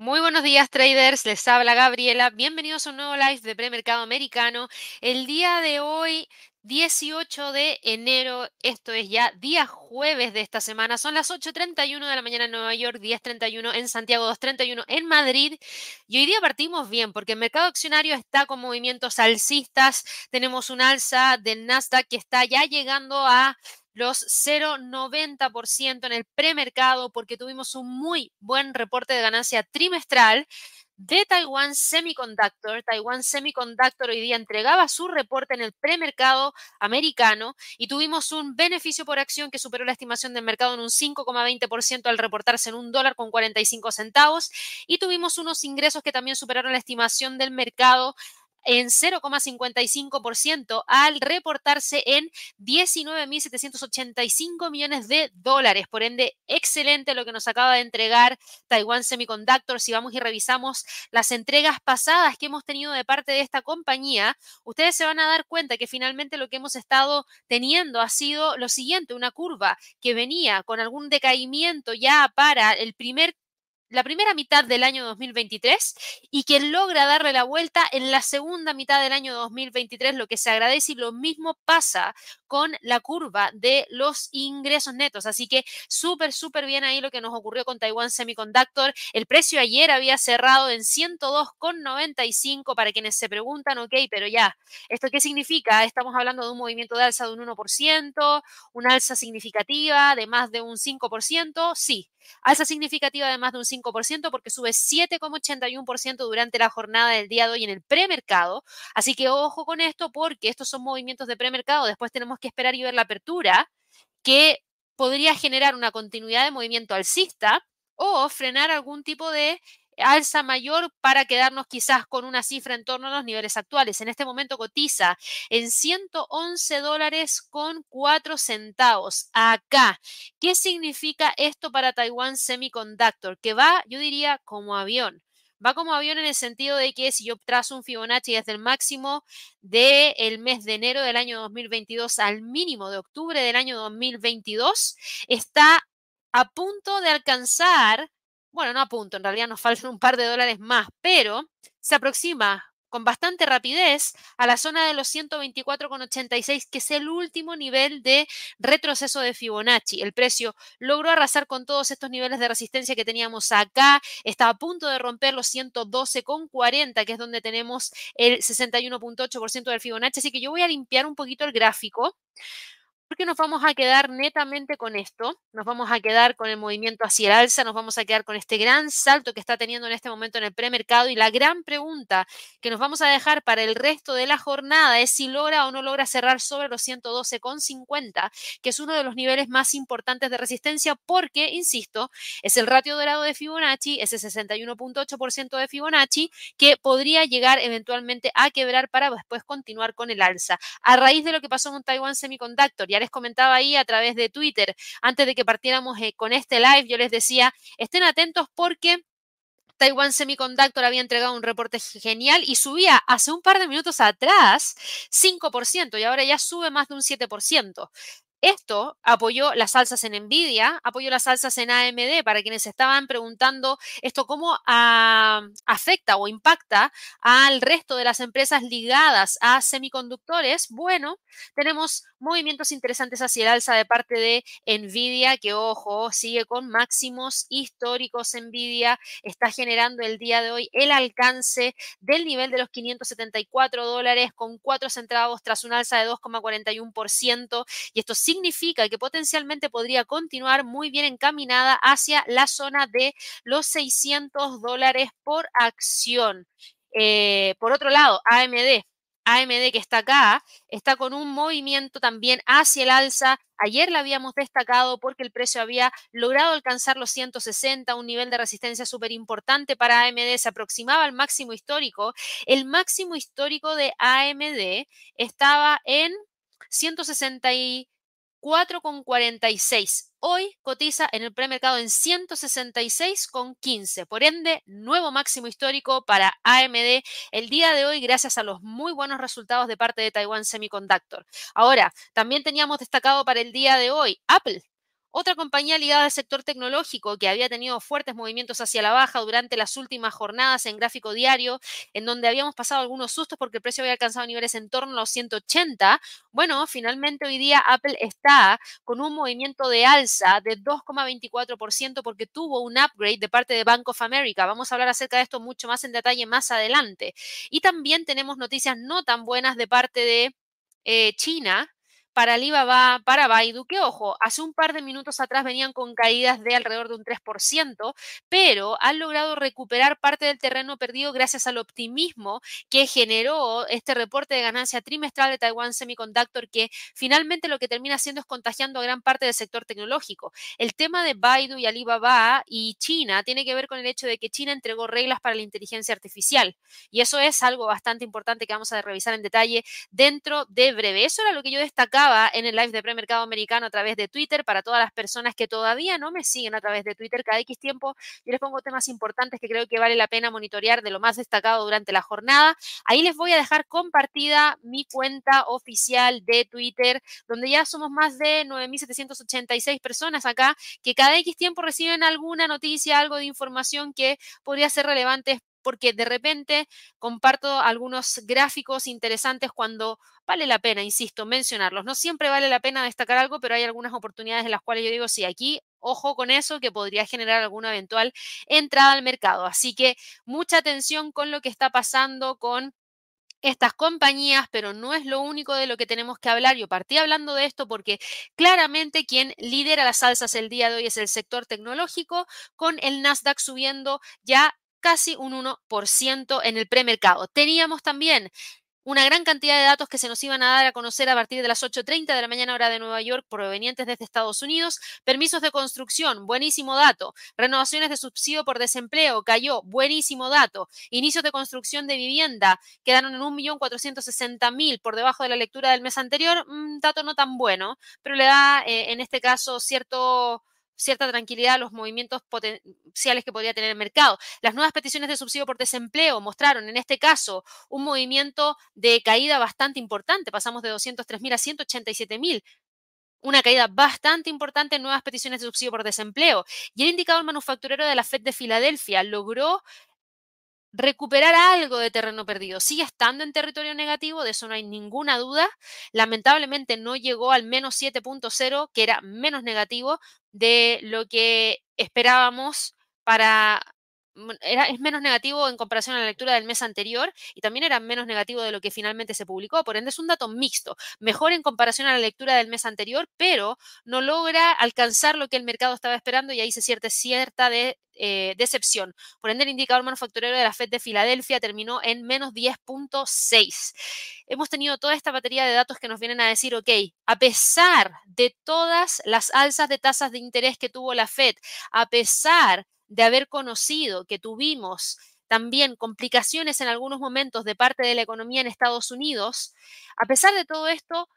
Muy buenos días traders, les habla Gabriela. Bienvenidos a un nuevo live de premercado americano. El día de hoy, 18 de enero, esto es ya día jueves de esta semana, son las 8.31 de la mañana en Nueva York, 10.31 en Santiago, 2.31 en Madrid. Y hoy día partimos bien porque el mercado accionario está con movimientos alcistas. Tenemos un alza del Nasdaq que está ya llegando a los 0,90% en el premercado porque tuvimos un muy buen reporte de ganancia trimestral de Taiwan Semiconductor. Taiwan Semiconductor hoy día entregaba su reporte en el premercado americano y tuvimos un beneficio por acción que superó la estimación del mercado en un 5,20% al reportarse en un dólar con 45 centavos y tuvimos unos ingresos que también superaron la estimación del mercado en 0,55% al reportarse en 19.785 millones de dólares. Por ende, excelente lo que nos acaba de entregar Taiwan Semiconductor. Si vamos y revisamos las entregas pasadas que hemos tenido de parte de esta compañía, ustedes se van a dar cuenta que finalmente lo que hemos estado teniendo ha sido lo siguiente, una curva que venía con algún decaimiento ya para el primer la primera mitad del año 2023 y que logra darle la vuelta en la segunda mitad del año 2023, lo que se agradece y lo mismo pasa con la curva de los ingresos netos. Así que súper, súper bien ahí lo que nos ocurrió con Taiwan Semiconductor. El precio ayer había cerrado en 102,95 para quienes se preguntan, ok, pero ya, ¿esto qué significa? Estamos hablando de un movimiento de alza de un 1%, una alza significativa de más de un 5%, sí. Alza significativa de más de un 5% porque sube 7,81% durante la jornada del día de hoy en el premercado. Así que ojo con esto porque estos son movimientos de premercado. Después tenemos que esperar y ver la apertura que podría generar una continuidad de movimiento alcista o frenar algún tipo de alza mayor para quedarnos quizás con una cifra en torno a los niveles actuales. En este momento cotiza en 111 dólares con 4 centavos. Acá, ¿qué significa esto para Taiwan Semiconductor? Que va, yo diría, como avión. Va como avión en el sentido de que si yo trazo un Fibonacci desde el máximo del mes de enero del año 2022 al mínimo de octubre del año 2022, está a punto de alcanzar bueno, no a punto, en realidad nos faltan un par de dólares más, pero se aproxima con bastante rapidez a la zona de los 124,86, que es el último nivel de retroceso de Fibonacci. El precio logró arrasar con todos estos niveles de resistencia que teníamos acá, está a punto de romper los 112,40, que es donde tenemos el 61,8% del Fibonacci, así que yo voy a limpiar un poquito el gráfico porque nos vamos a quedar netamente con esto, nos vamos a quedar con el movimiento hacia el alza, nos vamos a quedar con este gran salto que está teniendo en este momento en el premercado y la gran pregunta que nos vamos a dejar para el resto de la jornada es si logra o no logra cerrar sobre los 112,50, que es uno de los niveles más importantes de resistencia porque, insisto, es el ratio dorado de Fibonacci, ese 61.8% de Fibonacci que podría llegar eventualmente a quebrar para después continuar con el alza. A raíz de lo que pasó con Taiwan Semiconductor, ya les comentaba ahí a través de Twitter, antes de que partiéramos eh, con este live, yo les decía, estén atentos porque Taiwan Semiconductor había entregado un reporte genial y subía hace un par de minutos atrás 5% y ahora ya sube más de un 7%. Esto apoyó las salsas en Nvidia, apoyó las salsas en AMD para quienes estaban preguntando esto cómo ah, afecta o impacta al resto de las empresas ligadas a semiconductores. Bueno, tenemos movimientos interesantes hacia el alza de parte de Nvidia, que ojo, sigue con máximos históricos. Nvidia está generando el día de hoy el alcance del nivel de los 574 dólares con 4 centavos tras un alza de 2,41%. Y esto significa que potencialmente podría continuar muy bien encaminada hacia la zona de los 600 dólares por acción. Eh, por otro lado, AMD AMD que está acá, está con un movimiento también hacia el alza. Ayer la habíamos destacado porque el precio había logrado alcanzar los 160, un nivel de resistencia súper importante para AMD, se aproximaba al máximo histórico. El máximo histórico de AMD estaba en 160 4,46. Hoy cotiza en el premercado en 166,15. Por ende, nuevo máximo histórico para AMD el día de hoy gracias a los muy buenos resultados de parte de Taiwan Semiconductor. Ahora, también teníamos destacado para el día de hoy Apple otra compañía ligada al sector tecnológico que había tenido fuertes movimientos hacia la baja durante las últimas jornadas en gráfico diario, en donde habíamos pasado algunos sustos porque el precio había alcanzado niveles en torno a los 180. Bueno, finalmente hoy día Apple está con un movimiento de alza de 2,24% porque tuvo un upgrade de parte de Bank of America. Vamos a hablar acerca de esto mucho más en detalle más adelante. Y también tenemos noticias no tan buenas de parte de eh, China para Alibaba, para Baidu, que ojo, hace un par de minutos atrás venían con caídas de alrededor de un 3%, pero han logrado recuperar parte del terreno perdido gracias al optimismo que generó este reporte de ganancia trimestral de Taiwan Semiconductor, que finalmente lo que termina haciendo es contagiando a gran parte del sector tecnológico. El tema de Baidu y Alibaba y China tiene que ver con el hecho de que China entregó reglas para la inteligencia artificial, y eso es algo bastante importante que vamos a revisar en detalle dentro de breve. Eso era lo que yo destacaba en el live de premercado americano a través de Twitter para todas las personas que todavía no me siguen a través de Twitter. Cada X tiempo yo les pongo temas importantes que creo que vale la pena monitorear de lo más destacado durante la jornada. Ahí les voy a dejar compartida mi cuenta oficial de Twitter, donde ya somos más de 9.786 personas acá que cada X tiempo reciben alguna noticia, algo de información que podría ser relevante porque de repente comparto algunos gráficos interesantes cuando vale la pena, insisto, mencionarlos. No siempre vale la pena destacar algo, pero hay algunas oportunidades en las cuales yo digo, sí, aquí ojo con eso, que podría generar alguna eventual entrada al mercado. Así que mucha atención con lo que está pasando con estas compañías, pero no es lo único de lo que tenemos que hablar. Yo partí hablando de esto porque claramente quien lidera las alzas el día de hoy es el sector tecnológico, con el Nasdaq subiendo ya casi un 1% en el premercado. Teníamos también una gran cantidad de datos que se nos iban a dar a conocer a partir de las 8.30 de la mañana hora de Nueva York provenientes desde Estados Unidos. Permisos de construcción, buenísimo dato. Renovaciones de subsidio por desempleo, cayó, buenísimo dato. Inicios de construcción de vivienda quedaron en 1.460.000 por debajo de la lectura del mes anterior. Un dato no tan bueno, pero le da eh, en este caso cierto cierta tranquilidad a los movimientos potenciales que podría tener el mercado. Las nuevas peticiones de subsidio por desempleo mostraron en este caso un movimiento de caída bastante importante. Pasamos de 203.000 a 187.000 una caída bastante importante en nuevas peticiones de subsidio por desempleo. Y el indicador manufacturero de la Fed de Filadelfia logró recuperar algo de terreno perdido. Sigue estando en territorio negativo, de eso no hay ninguna duda. Lamentablemente no llegó al menos 7.0, que era menos negativo de lo que esperábamos para era, es menos negativo en comparación a la lectura del mes anterior y también era menos negativo de lo que finalmente se publicó. Por ende, es un dato mixto, mejor en comparación a la lectura del mes anterior, pero no logra alcanzar lo que el mercado estaba esperando y ahí se siente cierta eh, decepción. Por ende, el indicador manufacturero de la Fed de Filadelfia terminó en menos 10.6. Hemos tenido toda esta batería de datos que nos vienen a decir, ok, a pesar de todas las alzas de tasas de interés que tuvo la Fed, a pesar de haber conocido que tuvimos también complicaciones en algunos momentos de parte de la economía en Estados Unidos, a pesar de todo esto,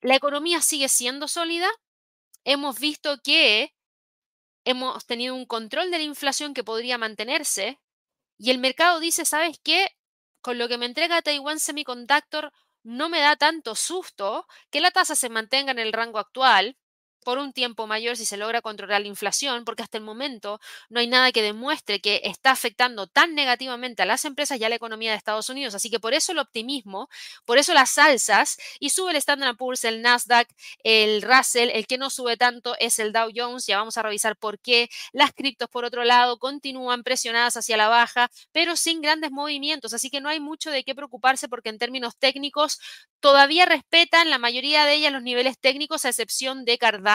la economía sigue siendo sólida. Hemos visto que hemos tenido un control de la inflación que podría mantenerse y el mercado dice, ¿sabes qué? Con lo que me entrega Taiwan Semiconductor no me da tanto susto que la tasa se mantenga en el rango actual por un tiempo mayor si se logra controlar la inflación, porque hasta el momento no hay nada que demuestre que está afectando tan negativamente a las empresas y a la economía de Estados Unidos. Así que por eso el optimismo, por eso las alzas y sube el Standard Poor's, el Nasdaq, el Russell, el que no sube tanto es el Dow Jones. Ya vamos a revisar por qué. Las criptos, por otro lado, continúan presionadas hacia la baja, pero sin grandes movimientos. Así que no hay mucho de qué preocuparse porque en términos técnicos todavía respetan la mayoría de ellas los niveles técnicos, a excepción de Cardano,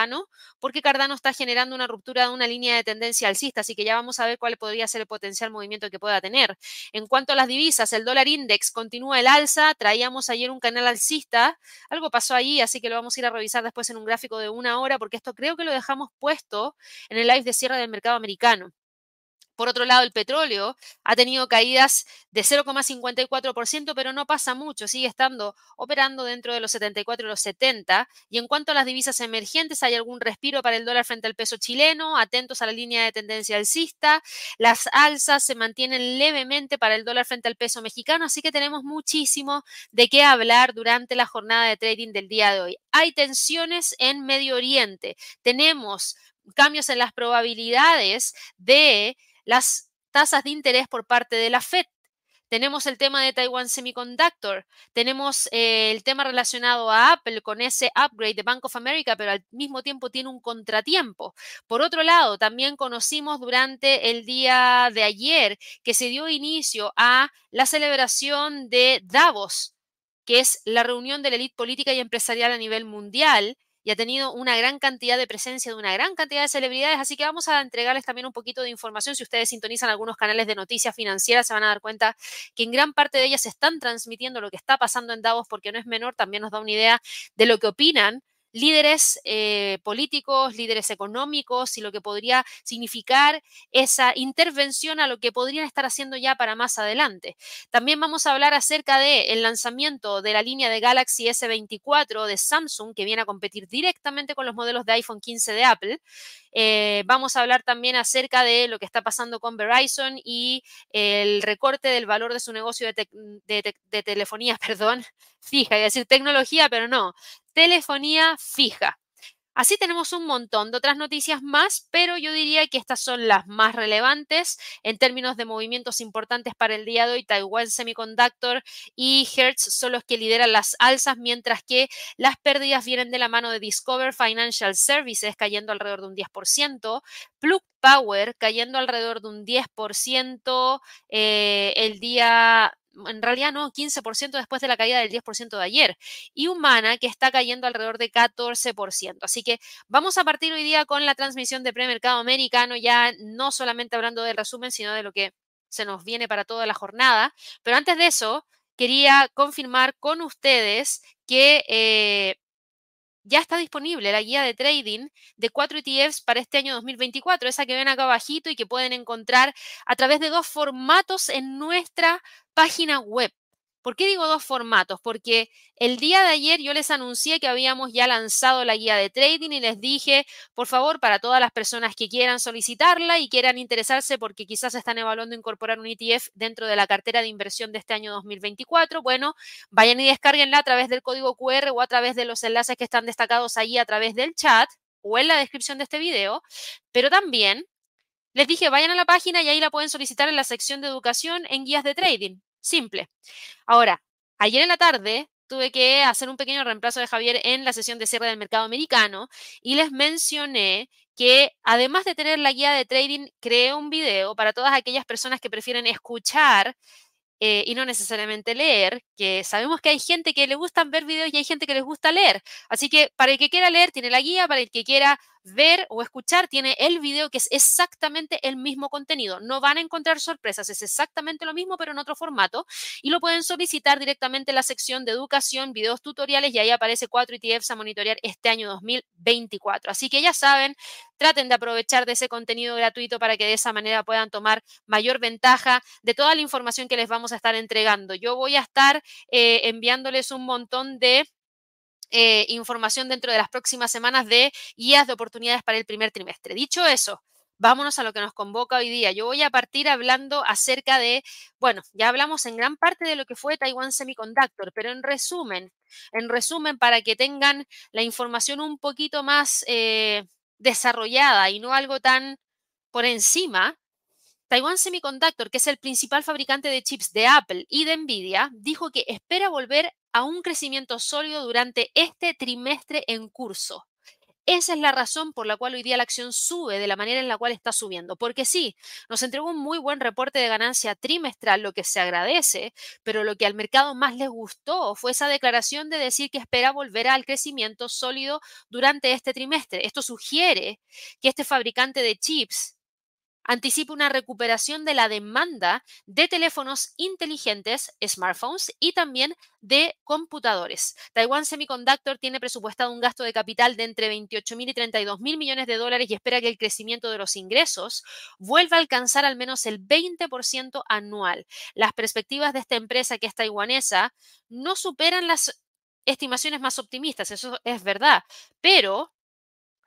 porque Cardano está generando una ruptura de una línea de tendencia alcista, así que ya vamos a ver cuál podría ser el potencial movimiento que pueda tener. En cuanto a las divisas, el dólar index continúa el alza, traíamos ayer un canal alcista, algo pasó allí, así que lo vamos a ir a revisar después en un gráfico de una hora, porque esto creo que lo dejamos puesto en el live de cierre del mercado americano. Por otro lado, el petróleo ha tenido caídas de 0,54%, pero no pasa mucho, sigue estando operando dentro de los 74 y los 70. Y en cuanto a las divisas emergentes, hay algún respiro para el dólar frente al peso chileno, atentos a la línea de tendencia alcista. Las alzas se mantienen levemente para el dólar frente al peso mexicano, así que tenemos muchísimo de qué hablar durante la jornada de trading del día de hoy. Hay tensiones en Medio Oriente, tenemos cambios en las probabilidades de las tasas de interés por parte de la Fed. Tenemos el tema de Taiwan Semiconductor, tenemos eh, el tema relacionado a Apple con ese upgrade de Bank of America, pero al mismo tiempo tiene un contratiempo. Por otro lado, también conocimos durante el día de ayer que se dio inicio a la celebración de Davos, que es la reunión de la élite política y empresarial a nivel mundial, y ha tenido una gran cantidad de presencia de una gran cantidad de celebridades, así que vamos a entregarles también un poquito de información. Si ustedes sintonizan algunos canales de noticias financieras, se van a dar cuenta que en gran parte de ellas están transmitiendo lo que está pasando en Davos, porque no es menor, también nos da una idea de lo que opinan líderes eh, políticos, líderes económicos y lo que podría significar esa intervención a lo que podrían estar haciendo ya para más adelante. También vamos a hablar acerca del lanzamiento de la línea de Galaxy S24 de Samsung que viene a competir directamente con los modelos de iPhone 15 de Apple. Eh, vamos a hablar también acerca de lo que está pasando con Verizon y el recorte del valor de su negocio de, de telefonía, perdón, fija, y decir tecnología, pero no, telefonía fija. Así tenemos un montón de otras noticias más, pero yo diría que estas son las más relevantes en términos de movimientos importantes para el día de hoy. Taiwan Semiconductor y Hertz son los que lideran las alzas, mientras que las pérdidas vienen de la mano de Discover Financial Services cayendo alrededor de un 10%, Plug Power cayendo alrededor de un 10% eh, el día en realidad no, 15% después de la caída del 10% de ayer, y Humana que está cayendo alrededor de 14%. Así que vamos a partir hoy día con la transmisión de premercado americano, ya no solamente hablando del resumen, sino de lo que se nos viene para toda la jornada. Pero antes de eso, quería confirmar con ustedes que eh, ya está disponible la guía de trading de cuatro ETFs para este año 2024, esa que ven acá abajito y que pueden encontrar a través de dos formatos en nuestra página web. ¿Por qué digo dos formatos? Porque el día de ayer yo les anuncié que habíamos ya lanzado la guía de trading y les dije, por favor, para todas las personas que quieran solicitarla y quieran interesarse porque quizás están evaluando incorporar un ETF dentro de la cartera de inversión de este año 2024, bueno, vayan y descarguenla a través del código QR o a través de los enlaces que están destacados ahí a través del chat o en la descripción de este video, pero también les dije, vayan a la página y ahí la pueden solicitar en la sección de educación en guías de trading. Simple. Ahora, ayer en la tarde tuve que hacer un pequeño reemplazo de Javier en la sesión de cierre del mercado americano y les mencioné que además de tener la guía de trading, creé un video para todas aquellas personas que prefieren escuchar eh, y no necesariamente leer, que sabemos que hay gente que le gusta ver videos y hay gente que les gusta leer. Así que para el que quiera leer, tiene la guía, para el que quiera ver o escuchar, tiene el video que es exactamente el mismo contenido. No van a encontrar sorpresas, es exactamente lo mismo, pero en otro formato. Y lo pueden solicitar directamente en la sección de educación, videos tutoriales, y ahí aparece cuatro ETFs a monitorear este año 2024. Así que ya saben, traten de aprovechar de ese contenido gratuito para que de esa manera puedan tomar mayor ventaja de toda la información que les vamos a estar entregando. Yo voy a estar eh, enviándoles un montón de eh, información dentro de las próximas semanas de guías de oportunidades para el primer trimestre. Dicho eso, vámonos a lo que nos convoca hoy día. Yo voy a partir hablando acerca de, bueno, ya hablamos en gran parte de lo que fue Taiwan Semiconductor, pero en resumen, en resumen, para que tengan la información un poquito más eh, desarrollada y no algo tan por encima, Taiwan Semiconductor, que es el principal fabricante de chips de Apple y de Nvidia, dijo que espera volver a un crecimiento sólido durante este trimestre en curso. Esa es la razón por la cual hoy día la acción sube de la manera en la cual está subiendo. Porque sí, nos entregó un muy buen reporte de ganancia trimestral, lo que se agradece, pero lo que al mercado más le gustó fue esa declaración de decir que espera volver al crecimiento sólido durante este trimestre. Esto sugiere que este fabricante de chips anticipa una recuperación de la demanda de teléfonos inteligentes, smartphones y también de computadores. Taiwan Semiconductor tiene presupuestado un gasto de capital de entre 28 mil y 32 mil millones de dólares y espera que el crecimiento de los ingresos vuelva a alcanzar al menos el 20% anual. Las perspectivas de esta empresa que es taiwanesa no superan las estimaciones más optimistas, eso es verdad, pero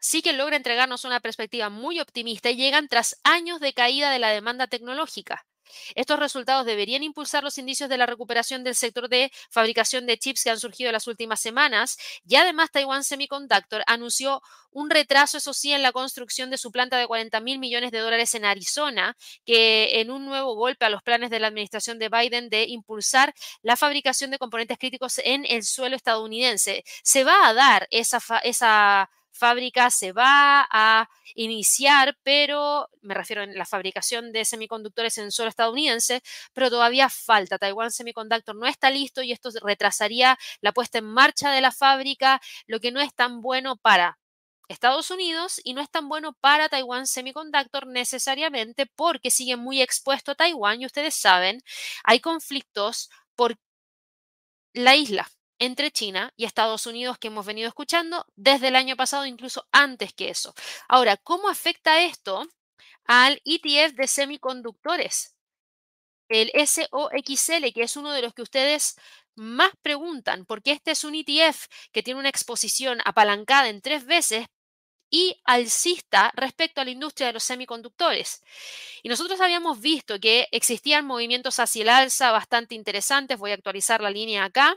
sí que logra entregarnos una perspectiva muy optimista y llegan tras años de caída de la demanda tecnológica. Estos resultados deberían impulsar los indicios de la recuperación del sector de fabricación de chips que han surgido en las últimas semanas y además Taiwan Semiconductor anunció un retraso, eso sí, en la construcción de su planta de 40 mil millones de dólares en Arizona, que en un nuevo golpe a los planes de la administración de Biden de impulsar la fabricación de componentes críticos en el suelo estadounidense. Se va a dar esa, esa fábrica se va a iniciar, pero me refiero a la fabricación de semiconductores en suelo estadounidense, pero todavía falta. Taiwan Semiconductor no está listo y esto retrasaría la puesta en marcha de la fábrica, lo que no es tan bueno para Estados Unidos y no es tan bueno para Taiwan Semiconductor necesariamente porque sigue muy expuesto a Taiwán y ustedes saben, hay conflictos por la isla entre China y Estados Unidos que hemos venido escuchando desde el año pasado, incluso antes que eso. Ahora, ¿cómo afecta esto al ETF de semiconductores? El SOXL, que es uno de los que ustedes más preguntan, porque este es un ETF que tiene una exposición apalancada en tres veces y alcista respecto a la industria de los semiconductores. Y nosotros habíamos visto que existían movimientos hacia el alza bastante interesantes. Voy a actualizar la línea acá.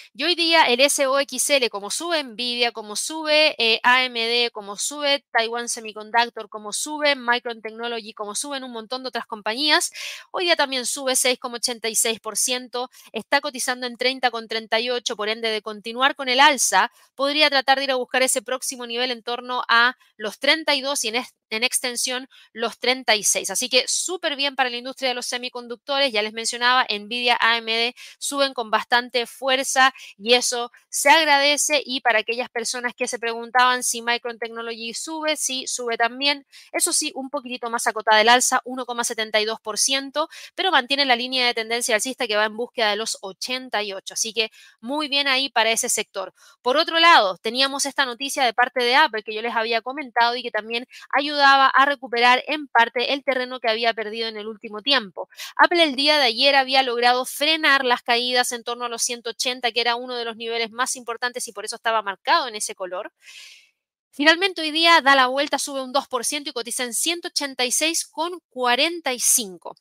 Y hoy día el SOXL, como sube Nvidia, como sube eh, AMD, como sube Taiwan Semiconductor, como sube Micron Technology, como suben un montón de otras compañías, hoy día también sube 6,86%, está cotizando en 30,38%, por ende de continuar con el alza, podría tratar de ir a buscar ese próximo nivel en torno a los 32 y en, en extensión los 36. Así que súper bien para la industria de los semiconductores. Ya les mencionaba, Nvidia, AMD suben con bastante fuerza y eso se agradece. Y para aquellas personas que se preguntaban si Micron Technology sube, sí, sube también. Eso sí, un poquitito más acotada el alza, 1,72%, pero mantiene la línea de tendencia alcista que va en búsqueda de los 88. Así que muy bien ahí para ese sector. Por otro lado, teníamos esta noticia de parte de Apple que yo les había comentado y que también ayuda a recuperar en parte el terreno que había perdido en el último tiempo. Apple el día de ayer había logrado frenar las caídas en torno a los 180, que era uno de los niveles más importantes y por eso estaba marcado en ese color. Finalmente hoy día da la vuelta, sube un 2% y cotiza en 186,45.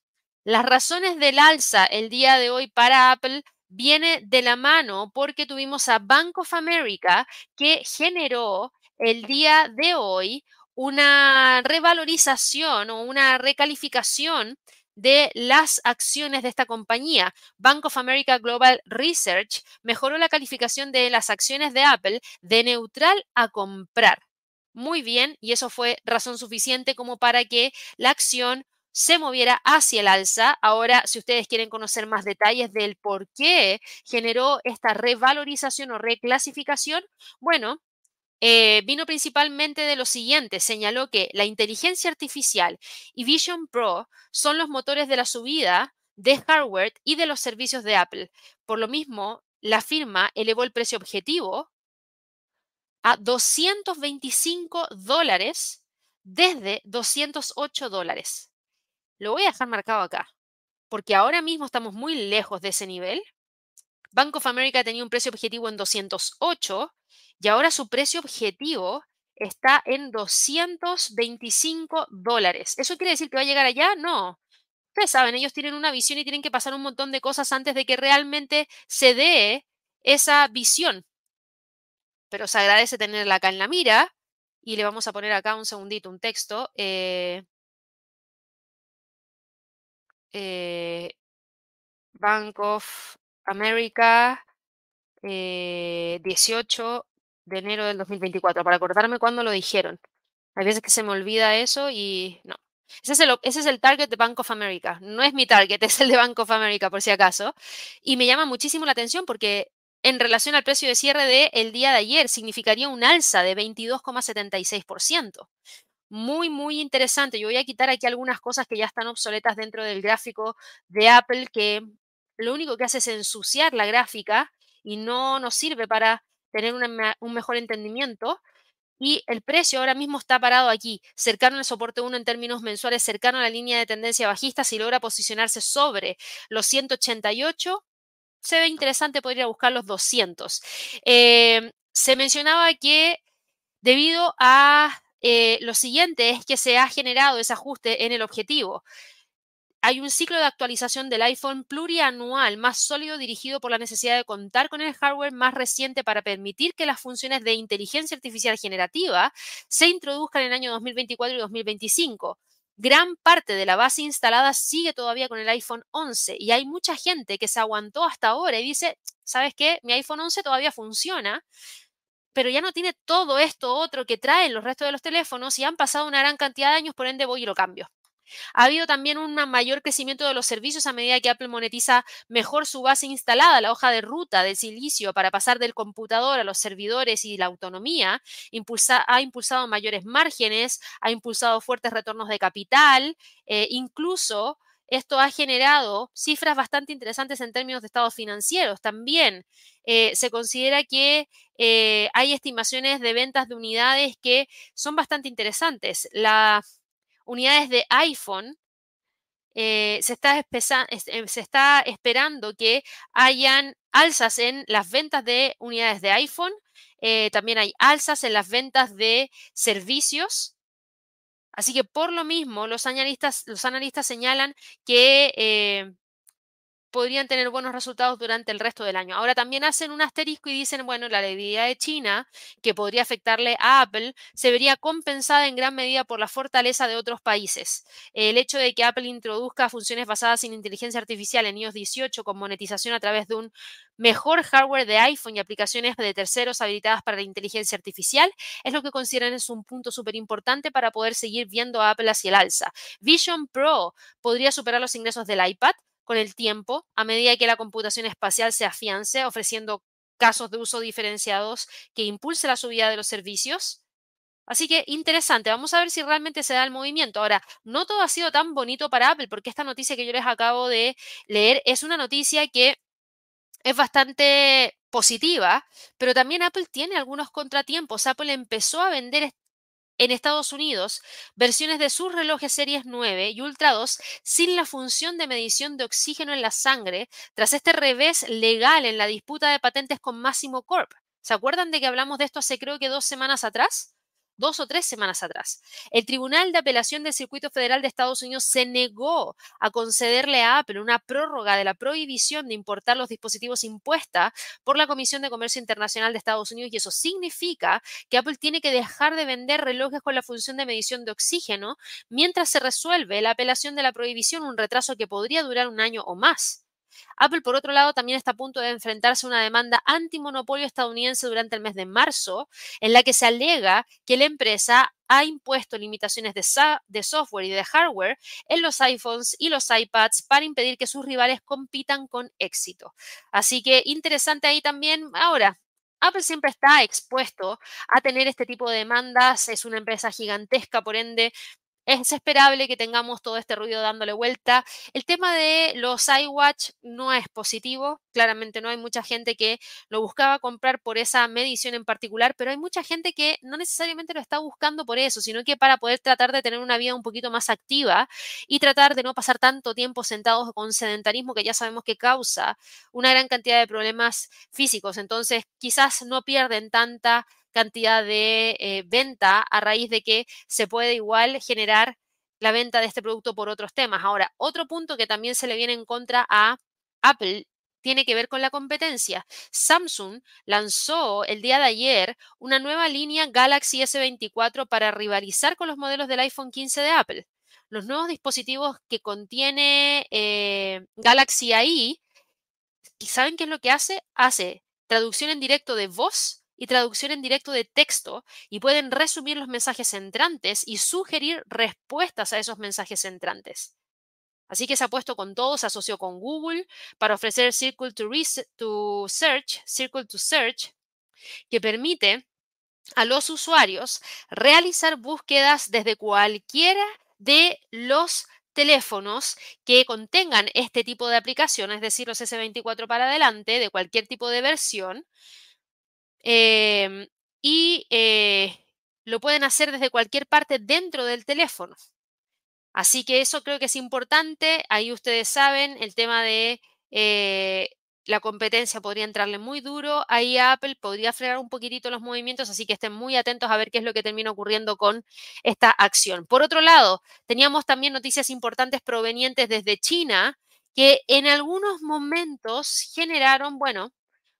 Las razones del alza el día de hoy para Apple viene de la mano porque tuvimos a Bank of America que generó el día de hoy una revalorización o una recalificación de las acciones de esta compañía. Bank of America Global Research mejoró la calificación de las acciones de Apple de neutral a comprar. Muy bien, y eso fue razón suficiente como para que la acción se moviera hacia el alza. Ahora, si ustedes quieren conocer más detalles del por qué generó esta revalorización o reclasificación, bueno, eh, vino principalmente de lo siguiente. Señaló que la inteligencia artificial y Vision Pro son los motores de la subida de hardware y de los servicios de Apple. Por lo mismo, la firma elevó el precio objetivo a 225 dólares desde 208 dólares. Lo voy a dejar marcado acá, porque ahora mismo estamos muy lejos de ese nivel. Bank of America tenía un precio objetivo en 208 y ahora su precio objetivo está en 225 dólares. ¿Eso quiere decir que va a llegar allá? No. Ustedes saben, ellos tienen una visión y tienen que pasar un montón de cosas antes de que realmente se dé esa visión. Pero se agradece tenerla acá en la mira y le vamos a poner acá un segundito un texto. Eh, eh, Bank of America, 18 eh, de enero del 2024, para acordarme cuándo lo dijeron. Hay veces que se me olvida eso y no. Ese es, el, target de Bank of America. No es mi target, es el de Bank of America, por si acaso. Y me llama muchísimo la atención porque en relación al precio de cierre del el día de ayer significaría un alza de 22,76%. muy, muy interesante. Yo voy a quitar aquí algunas cosas que ya están obsoletas dentro del gráfico de Apple, que lo único que hace es ensuciar la gráfica y no nos sirve para tener un mejor entendimiento. Y el precio ahora mismo está parado aquí, cercano al soporte 1 en términos mensuales, cercano a la línea de tendencia bajista. Si logra posicionarse sobre los 188, se ve interesante, podría buscar los 200. Eh, se mencionaba que debido a eh, lo siguiente es que se ha generado ese ajuste en el objetivo. Hay un ciclo de actualización del iPhone plurianual más sólido dirigido por la necesidad de contar con el hardware más reciente para permitir que las funciones de inteligencia artificial generativa se introduzcan en el año 2024 y 2025 gran parte de la base instalada sigue todavía con el iPhone 11 y hay mucha gente que se aguantó hasta ahora y dice, ¿sabes qué? Mi iPhone 11 todavía funciona, pero ya no tiene todo esto otro que traen los restos de los teléfonos y han pasado una gran cantidad de años, por ende voy y lo cambio. Ha habido también un mayor crecimiento de los servicios a medida que Apple monetiza mejor su base instalada, la hoja de ruta de silicio para pasar del computador a los servidores y la autonomía. ha impulsado mayores márgenes, ha impulsado fuertes retornos de capital, eh, incluso esto ha generado cifras bastante interesantes en términos de estados financieros. También eh, se considera que eh, hay estimaciones de ventas de unidades que son bastante interesantes. Las unidades de iPhone eh, se, está se, está esperando que hayan alzas en las ventas de unidades de iPhone. también hay alzas en las ventas de servicios Así que por lo mismo, los analistas, los analistas señalan que eh, podrían tener buenos resultados durante el resto del año. Ahora también hacen un asterisco y dicen, bueno, la debilidad de China, que podría afectarle a Apple, se vería compensada en gran medida por la fortaleza de otros países. El hecho de que Apple introduzca funciones basadas en inteligencia artificial en iOS 18 con monetización a través de un mejor hardware de iPhone y aplicaciones de terceros habilitadas para la inteligencia artificial es lo que consideran es un punto súper importante para poder seguir viendo a Apple hacia el alza. Vision Pro podría superar los ingresos del iPad, con el tiempo a medida que la computación espacial se afiance, ofreciendo casos de uso diferenciados que impulse la subida de los servicios. Así que interesante, vamos a ver si realmente se da el movimiento. Ahora, no todo ha sido tan bonito para Apple, porque esta noticia que yo les acabo de leer es una noticia que es bastante positiva, pero también Apple tiene algunos contratiempos. Apple empezó a vender en Estados Unidos versiones de sus relojes series 9 y Ultra 2 sin la función de medición de oxígeno en la sangre tras este revés legal en la disputa de patentes con Massimo Corp. ¿Se acuerdan de que hablamos de esto hace creo que dos semanas atrás? Dos o tres semanas atrás. El Tribunal de Apelación del Circuito Federal de Estados Unidos se negó a concederle a Apple una prórroga de la prohibición de importar los dispositivos impuesta por la Comisión de Comercio Internacional de Estados Unidos y eso significa que Apple tiene que dejar de vender relojes con la función de medición de oxígeno mientras se resuelve la apelación de la prohibición, un retraso que podría durar un año o más. Apple, por otro lado, también está a punto de enfrentarse a una demanda antimonopolio estadounidense durante el mes de marzo, en la que se alega que la empresa ha impuesto limitaciones de, de, software y de hardware en los iPhones y los iPads para impedir que sus rivales compitan con éxito. Así que interesante ahí también. Ahora, Apple siempre está expuesto a tener este tipo de demandas, es una empresa gigantesca, por ende es esperable que tengamos todo este ruido dándole vuelta. El tema de los iWatch no es positivo, claramente no hay mucha gente que lo buscaba comprar por esa medición en particular, pero hay mucha gente que no necesariamente lo está buscando por eso, sino que para poder tratar de tener una vida un poquito más activa y tratar de no pasar tanto tiempo sentados con sedentarismo que ya sabemos que causa una gran cantidad de problemas físicos. Entonces, quizás no pierden tanta cantidad de eh, venta a raíz de que se puede igual generar la venta de este producto por otros temas. Ahora, otro punto que también se le viene en contra a Apple tiene que ver con la competencia. Samsung lanzó el día de ayer una nueva línea Galaxy S24 para rivalizar con los modelos del iPhone 15 de Apple. Los nuevos dispositivos que contiene eh, Galaxy AI, ¿saben qué es lo que hace? Hace traducción en directo de voz y traducción en directo de texto y pueden resumir los mensajes entrantes y sugerir respuestas a esos mensajes entrantes. Así que se ha puesto con todo, se asoció con Google para ofrecer Circle to, to Search, Circle to Search, que permite a los usuarios realizar búsquedas desde cualquiera de los teléfonos que contengan este tipo de aplicación, es decir, los S24 para adelante, de cualquier tipo de versión, em, y eh, lo pueden hacer desde cualquier parte dentro del teléfono. Así que eso creo que es importante. Ahí ustedes saben el tema de eh, la competencia podría entrarle muy duro. Ahí Apple podría frenar un poquitito los movimientos, así que estén muy atentos a ver qué es lo que termina ocurriendo con esta acción. Por otro lado, teníamos también noticias importantes provenientes desde China que en algunos momentos generaron, bueno,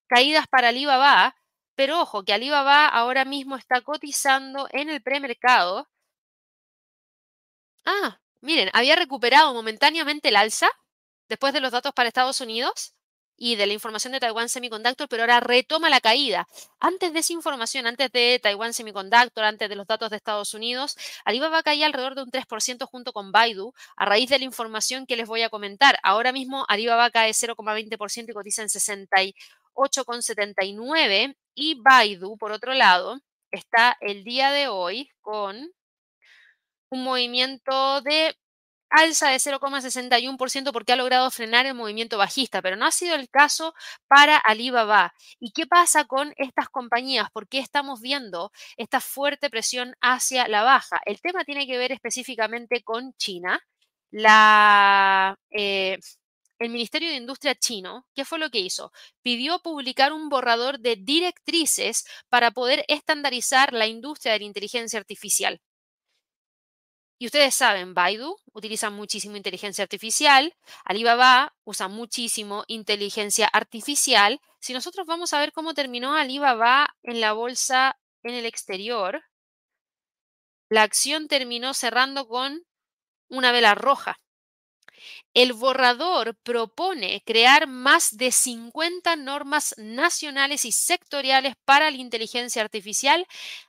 caídas para Alibaba, pero ojo, que Alibaba ahora mismo está cotizando en el premercado. Ah, miren, había recuperado momentáneamente el alza después de los datos para Estados Unidos y de la información de Taiwan Semiconductor, pero ahora retoma la caída. Antes de esa información, antes de Taiwan Semiconductor, antes de los datos de Estados Unidos, Alibaba caía alrededor de un 3% junto con Baidu, a raíz de la información que les voy a comentar. Ahora mismo Alibaba cae 0,20% y cotiza en 68,79 y Baidu, por otro lado, está el día de hoy con un movimiento de alza de 0,61% porque ha logrado frenar el movimiento bajista, pero no ha sido el caso para Alibaba. ¿Y qué pasa con estas compañías? ¿Por qué estamos viendo esta fuerte presión hacia la baja? El tema tiene que ver específicamente con China. La, eh, el Ministerio de Industria chino, ¿qué fue lo que hizo? Pidió publicar un borrador de directrices para poder estandarizar la industria de la inteligencia artificial. Y ustedes saben, Baidu utiliza muchísimo inteligencia artificial, Alibaba usa muchísimo inteligencia artificial. Si nosotros vamos a ver cómo terminó Alibaba en la bolsa en el exterior, la acción terminó cerrando con una vela roja. El borrador propone crear más de 50 normas nacionales y sectoriales para la inteligencia artificial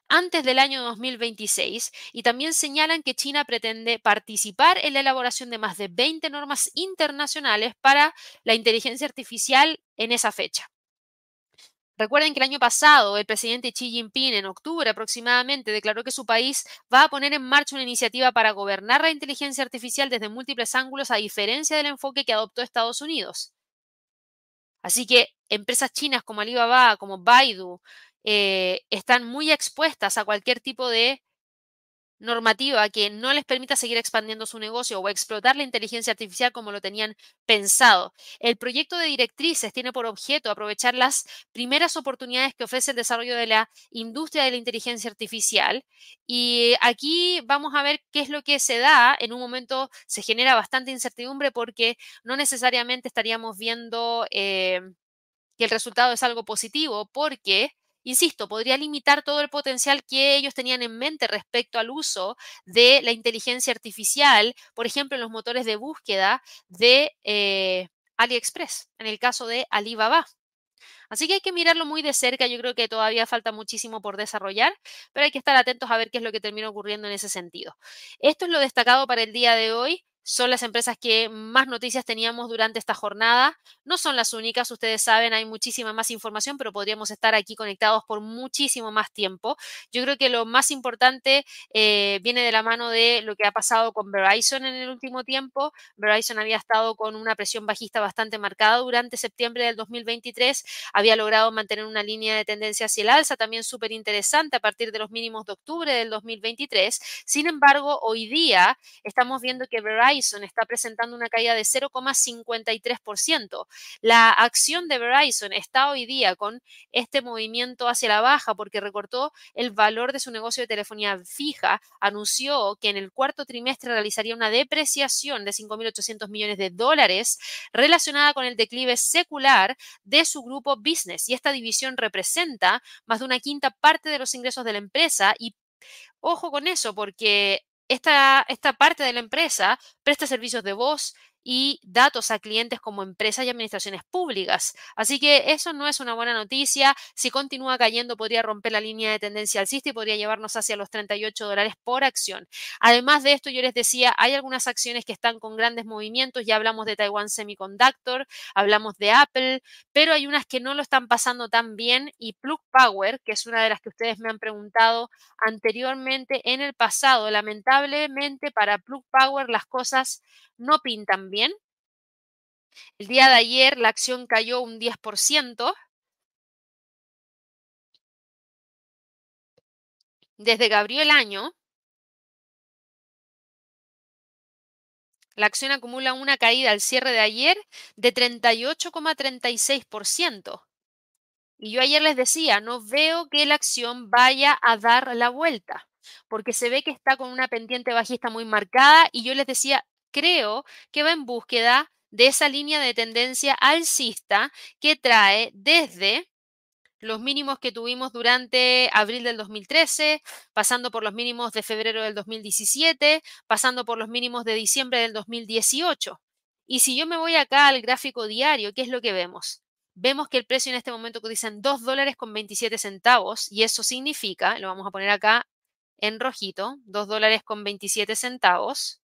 antes del año 2026 y también señalan que China pretende participar en la elaboración de más de 20 normas internacionales para la inteligencia artificial en esa fecha. Recuerden que el año pasado el presidente Xi Jinping, en octubre aproximadamente, declaró que su país va a poner en marcha una iniciativa para gobernar la inteligencia artificial desde múltiples ángulos, a diferencia del enfoque que adoptó Estados Unidos. Así que empresas chinas como Alibaba, como Baidu, eh, están muy expuestas a cualquier tipo de normativa que no les permita seguir expandiendo su negocio o explotar la inteligencia artificial como lo tenían pensado. El proyecto de directrices tiene por objeto aprovechar las primeras oportunidades que ofrece el desarrollo de la industria de la inteligencia artificial. Y aquí vamos a ver qué es lo que se da. En un momento se genera bastante incertidumbre porque no necesariamente estaríamos viendo eh, que el resultado es algo positivo porque insisto, podría limitar todo el potencial que ellos tenían en mente respecto al uso de la inteligencia artificial, por ejemplo, en los motores de búsqueda de eh, AliExpress, en el caso de Alibaba. Así que hay que mirarlo muy de cerca. Yo creo que todavía falta muchísimo por desarrollar, pero hay que estar atentos a ver qué es lo que termina ocurriendo en ese sentido. Esto es lo destacado para el día de hoy son las empresas que más noticias teníamos durante esta jornada. No son las únicas, ustedes saben, hay muchísima más información, pero podríamos estar aquí conectados por muchísimo más tiempo. Yo creo que lo más importante eh, viene de la mano de lo que ha pasado con Verizon en el último tiempo. Verizon había estado con una presión bajista bastante marcada durante septiembre del 2023, había logrado mantener una línea de tendencia hacia el alza, también súper interesante a partir de los mínimos de octubre del 2023. Sin embargo, hoy día estamos viendo que Verizon está presentando una caída de 0,53%. La acción de Verizon está hoy día con este movimiento hacia la baja porque recortó el valor de su negocio de telefonía fija, anunció que en el cuarto trimestre realizaría una depreciación de 5.800 millones de dólares relacionada con el declive secular de su grupo y esta división representa más de una quinta parte de los ingresos de la empresa y Ojo con eso, porque esta, esta parte de la empresa presta servicios de voz y datos a clientes como empresas y administraciones públicas. Así que eso no es una buena noticia. Si continúa cayendo, podría romper la línea de tendencia alcista y podría llevarnos hacia los 38 dólares por acción. Además de esto, yo les decía, hay algunas acciones que están con grandes movimientos. Ya hablamos de Taiwan Semiconductor, hablamos de Apple, pero hay unas que no lo están pasando tan bien y Plug Power, que es una de las que ustedes me han preguntado anteriormente en el pasado, lamentablemente para Plug Power las cosas no pintan bien. El día de ayer la acción cayó un 10%. Desde que abrió el año, la acción acumula una caída al cierre de ayer de 38,36%. Y yo ayer les decía, no veo que la acción vaya a dar la vuelta, porque se ve que está con una pendiente bajista muy marcada y yo les decía, creo que va en búsqueda de esa línea de tendencia alcista que trae desde los mínimos que tuvimos durante abril del 2013, pasando por los mínimos de febrero del 2017, pasando por los mínimos de diciembre del 2018. Y si yo me voy acá al gráfico diario, ¿qué es lo que vemos? Vemos que el precio en este momento dicen 2 dólares con 27 centavos y eso significa, lo vamos a poner acá en rojito, 2 dólares con 27 centavos.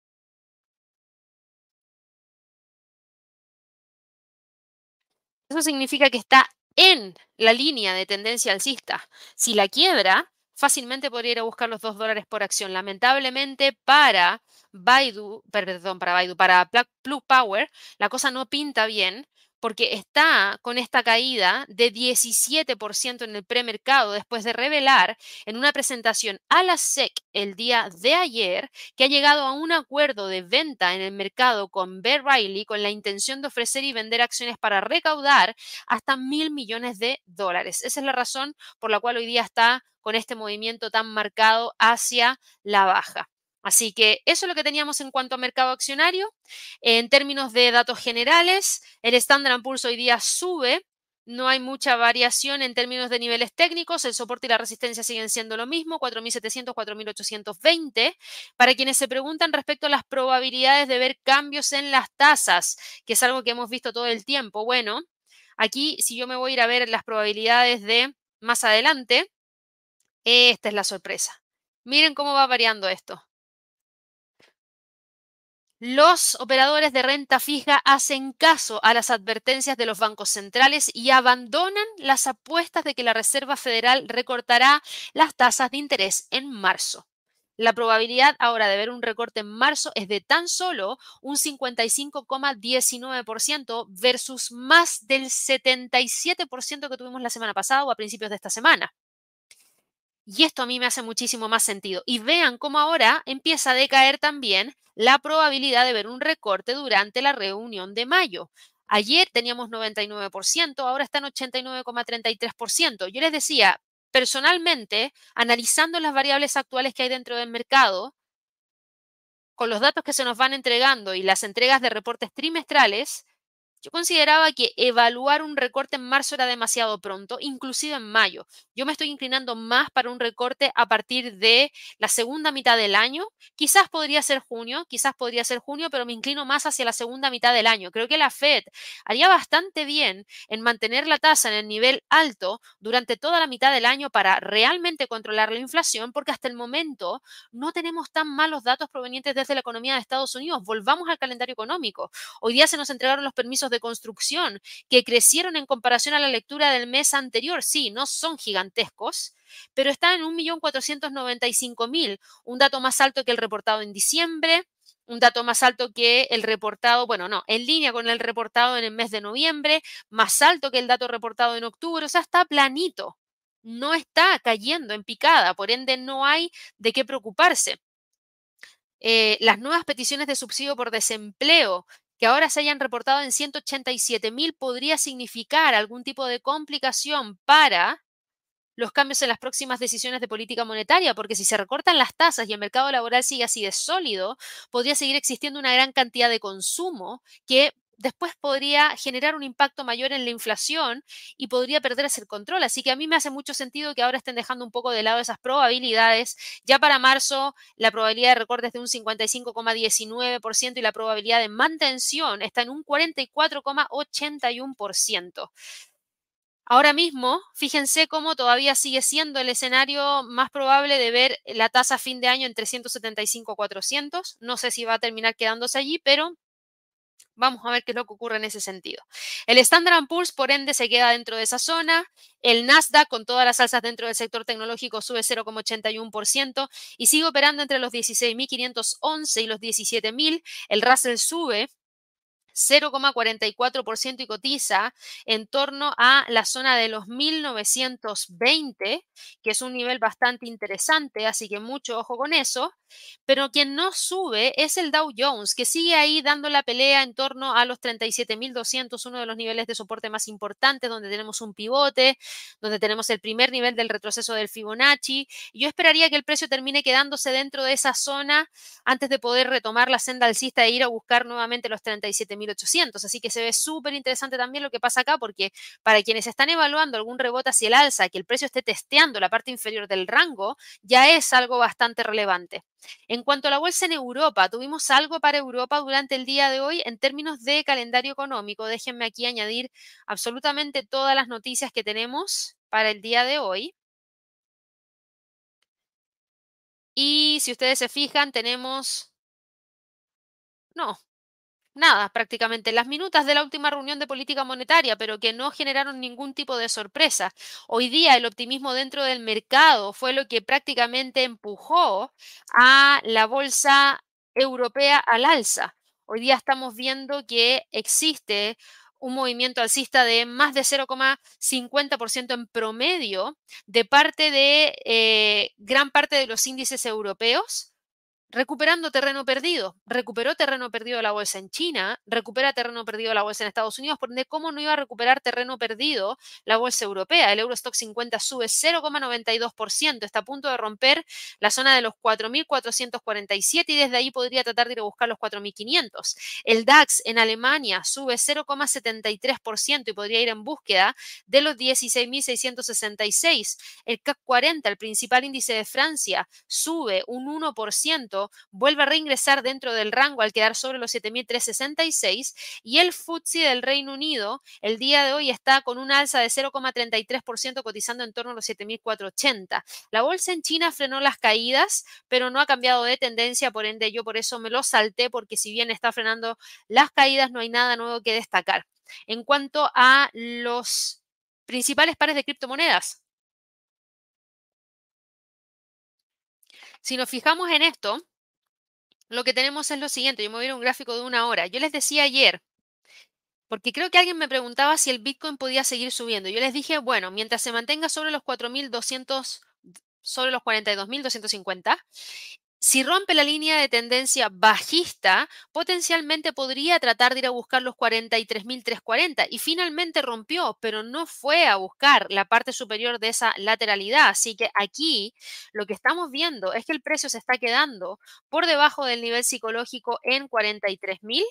Eso significa que está en la línea de tendencia alcista. Si la quiebra, fácilmente podría ir a buscar los 2 dólares por acción. Lamentablemente para Baidu, perdón, para Baidu, para Plug Power, la cosa no pinta bien porque está con esta caída de 17% en el premercado después de revelar en una presentación a la SEC el día de ayer que ha llegado a un acuerdo de venta en el mercado con Bear Riley con la intención de ofrecer y vender acciones para recaudar hasta mil millones de dólares. Esa es la razón por la cual hoy día está con este movimiento tan marcado hacia la baja. Así que eso es lo que teníamos en cuanto a mercado accionario. En términos de datos generales, el Standard Poor's hoy día sube. No hay mucha variación en términos de niveles técnicos. El soporte y la resistencia siguen siendo lo mismo, 4.700, 4.820. Para quienes se preguntan respecto a las probabilidades de ver cambios en las tasas, que es algo que hemos visto todo el tiempo. Bueno, aquí si yo me voy a ir a ver las probabilidades de más adelante, esta es la sorpresa. Miren cómo va variando esto. Los operadores de renta fija hacen caso a las advertencias de los bancos centrales y abandonan las apuestas de que la Reserva Federal recortará las tasas de interés en marzo. La probabilidad ahora de ver un recorte en marzo es de tan solo un 55,19% versus más del 77% que tuvimos la semana pasada o a principios de esta semana. Y esto a mí me hace muchísimo más sentido. Y vean cómo ahora empieza a decaer también la probabilidad de ver un recorte durante la reunión de mayo. Ayer teníamos 99%, ahora está en 89,33%. Yo les decía, personalmente, analizando las variables actuales que hay dentro del mercado, con los datos que se nos van entregando y las entregas de reportes trimestrales, yo consideraba que evaluar un recorte en marzo era demasiado pronto, inclusive en mayo. Yo me estoy inclinando más para un recorte a partir de la segunda mitad del año. Quizás podría ser junio, quizás podría ser junio, pero me inclino más hacia la segunda mitad del año. Creo que la Fed haría bastante bien en mantener la tasa en el nivel alto durante toda la mitad del año para realmente controlar la inflación, porque hasta el momento no tenemos tan malos datos provenientes desde la economía de Estados Unidos. Volvamos al calendario económico. Hoy día se nos entregaron los permisos de construcción que crecieron en comparación a la lectura del mes anterior. Sí, no son gigantescos, pero están en 1.495.000, un dato más alto que el reportado en diciembre, un dato más alto que el reportado, bueno, no, en línea con el reportado en el mes de noviembre, más alto que el dato reportado en octubre, o sea, está planito, no está cayendo en picada, por ende no hay de qué preocuparse. Eh, las nuevas peticiones de subsidio por desempleo que ahora se hayan reportado en 187 mil podría significar algún tipo de complicación para los cambios en las próximas decisiones de política monetaria, porque si se recortan las tasas y el mercado laboral sigue así de sólido, podría seguir existiendo una gran cantidad de consumo que después podría generar un impacto mayor en la inflación y podría perderse el control. Así que a mí me hace mucho sentido que ahora estén dejando un poco de lado esas probabilidades. Ya para marzo la probabilidad de recorte es de un 55,19% y la probabilidad de mantención está en un 44,81%. Ahora mismo, fíjense cómo todavía sigue siendo el escenario más probable de ver la tasa a fin de año en 375-400. No sé si va a terminar quedándose allí, pero Vamos a ver qué es lo que ocurre en ese sentido. El Standard Poor's, por ende, se queda dentro de esa zona. El Nasdaq, con todas las alzas dentro del sector tecnológico, sube 0,81% y sigue operando entre los 16.511 y los 17.000. El Russell sube 0,44% y cotiza en torno a la zona de los 1920, que es un nivel bastante interesante, así que mucho ojo con eso. Pero quien no sube es el Dow Jones, que sigue ahí dando la pelea en torno a los 37.200, uno de los niveles de soporte más importantes, donde tenemos un pivote, donde tenemos el primer nivel del retroceso del Fibonacci. Yo esperaría que el precio termine quedándose dentro de esa zona antes de poder retomar la senda alcista e ir a buscar nuevamente los 37.000 1800. Así que se ve súper interesante también lo que pasa acá, porque para quienes están evaluando algún rebote hacia el alza, que el precio esté testeando la parte inferior del rango, ya es algo bastante relevante. En cuanto a la bolsa en Europa, tuvimos algo para Europa durante el día de hoy en términos de calendario económico. Déjenme aquí añadir absolutamente todas las noticias que tenemos para el día de hoy. Y si ustedes se fijan, tenemos... No, nada, prácticamente las minutas de la última reunión de política monetaria, pero que no generaron ningún tipo de sorpresa. Hoy día el optimismo dentro del mercado fue lo que prácticamente empujó a la bolsa europea al alza. Hoy día estamos viendo que existe un movimiento alcista de más de 0,50% en promedio de parte de eh, gran parte de los índices europeos recuperando terreno perdido. Recuperó terreno perdido la bolsa en China, recupera terreno perdido la bolsa en Estados Unidos, por ende, ¿cómo no iba a recuperar terreno perdido la bolsa europea? El Eurostock 50 sube 0,92%, está a punto de romper la zona de los 4.447 y desde ahí podría tratar de ir a buscar los 4.500. El DAX en Alemania sube 0,73% y podría ir en búsqueda de los 16.666. El CAC 40, el principal índice de Francia, sube un 1% vuelve a reingresar dentro del rango al quedar sobre los 7.366 y el FTSE del Reino Unido el día de hoy está con un alza de 0,33% cotizando en torno a los 7.480. La bolsa en China frenó las caídas, pero no ha cambiado de tendencia, por ende yo por eso me lo salté porque si bien está frenando las caídas no hay nada nuevo que destacar. En cuanto a los principales pares de criptomonedas, Si nos fijamos en esto, lo que tenemos es lo siguiente. Yo me voy a ir un gráfico de una hora. Yo les decía ayer, porque creo que alguien me preguntaba si el Bitcoin podía seguir subiendo. Yo les dije, bueno, mientras se mantenga sobre los 4.200, sobre los 42.250 si rompe la línea de tendencia bajista, potencialmente podría tratar de ir a buscar los 43.340 y finalmente rompió, pero no fue a buscar la parte superior de esa lateralidad. Así que aquí lo que estamos viendo es que el precio se está quedando por debajo del nivel psicológico en 43.000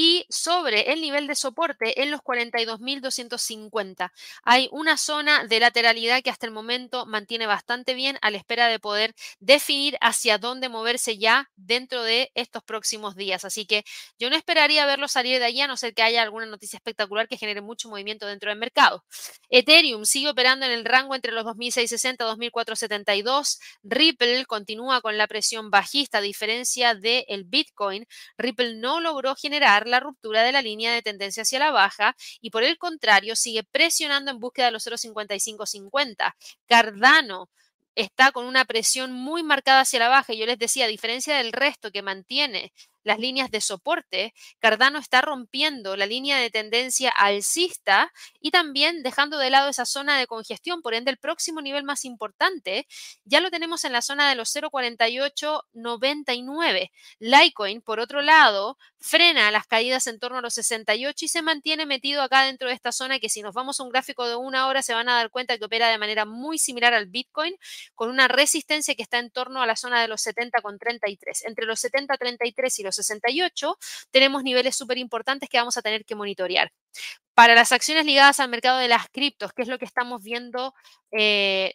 y sobre el nivel de soporte en los 42.250. Hay una zona de lateralidad que hasta el momento mantiene bastante bien a la espera de poder definir hacia dónde moverse ya dentro de estos próximos días. Así que yo no esperaría verlo salir de allí a no ser que haya alguna noticia espectacular que genere mucho movimiento dentro del mercado. Ethereum sigue operando en el rango entre los 2.660 y 2.472. Ripple continúa con la presión bajista a diferencia del Bitcoin. Ripple no logró generar la ruptura de la línea de tendencia hacia la baja y por el contrario sigue presionando en búsqueda de los 0,5550. Cardano está con una presión muy marcada hacia la baja. Yo les decía, a diferencia del resto que mantiene las líneas de soporte, Cardano está rompiendo la línea de tendencia alcista y también dejando de lado esa zona de congestión. Por ende, el próximo nivel más importante ya lo tenemos en la zona de los 0,4899. Litecoin, por otro lado, frena las caídas en torno a los 68 y se mantiene metido acá dentro de esta zona que si nos vamos a un gráfico de una hora se van a dar cuenta que opera de manera muy similar al Bitcoin con una resistencia que está en torno a la zona de los 70,33. Entre los 70,33 y los 0.68, tenemos niveles súper importantes que vamos a tener que monitorear. Para las acciones ligadas al mercado de las criptos, que es lo que estamos viendo eh,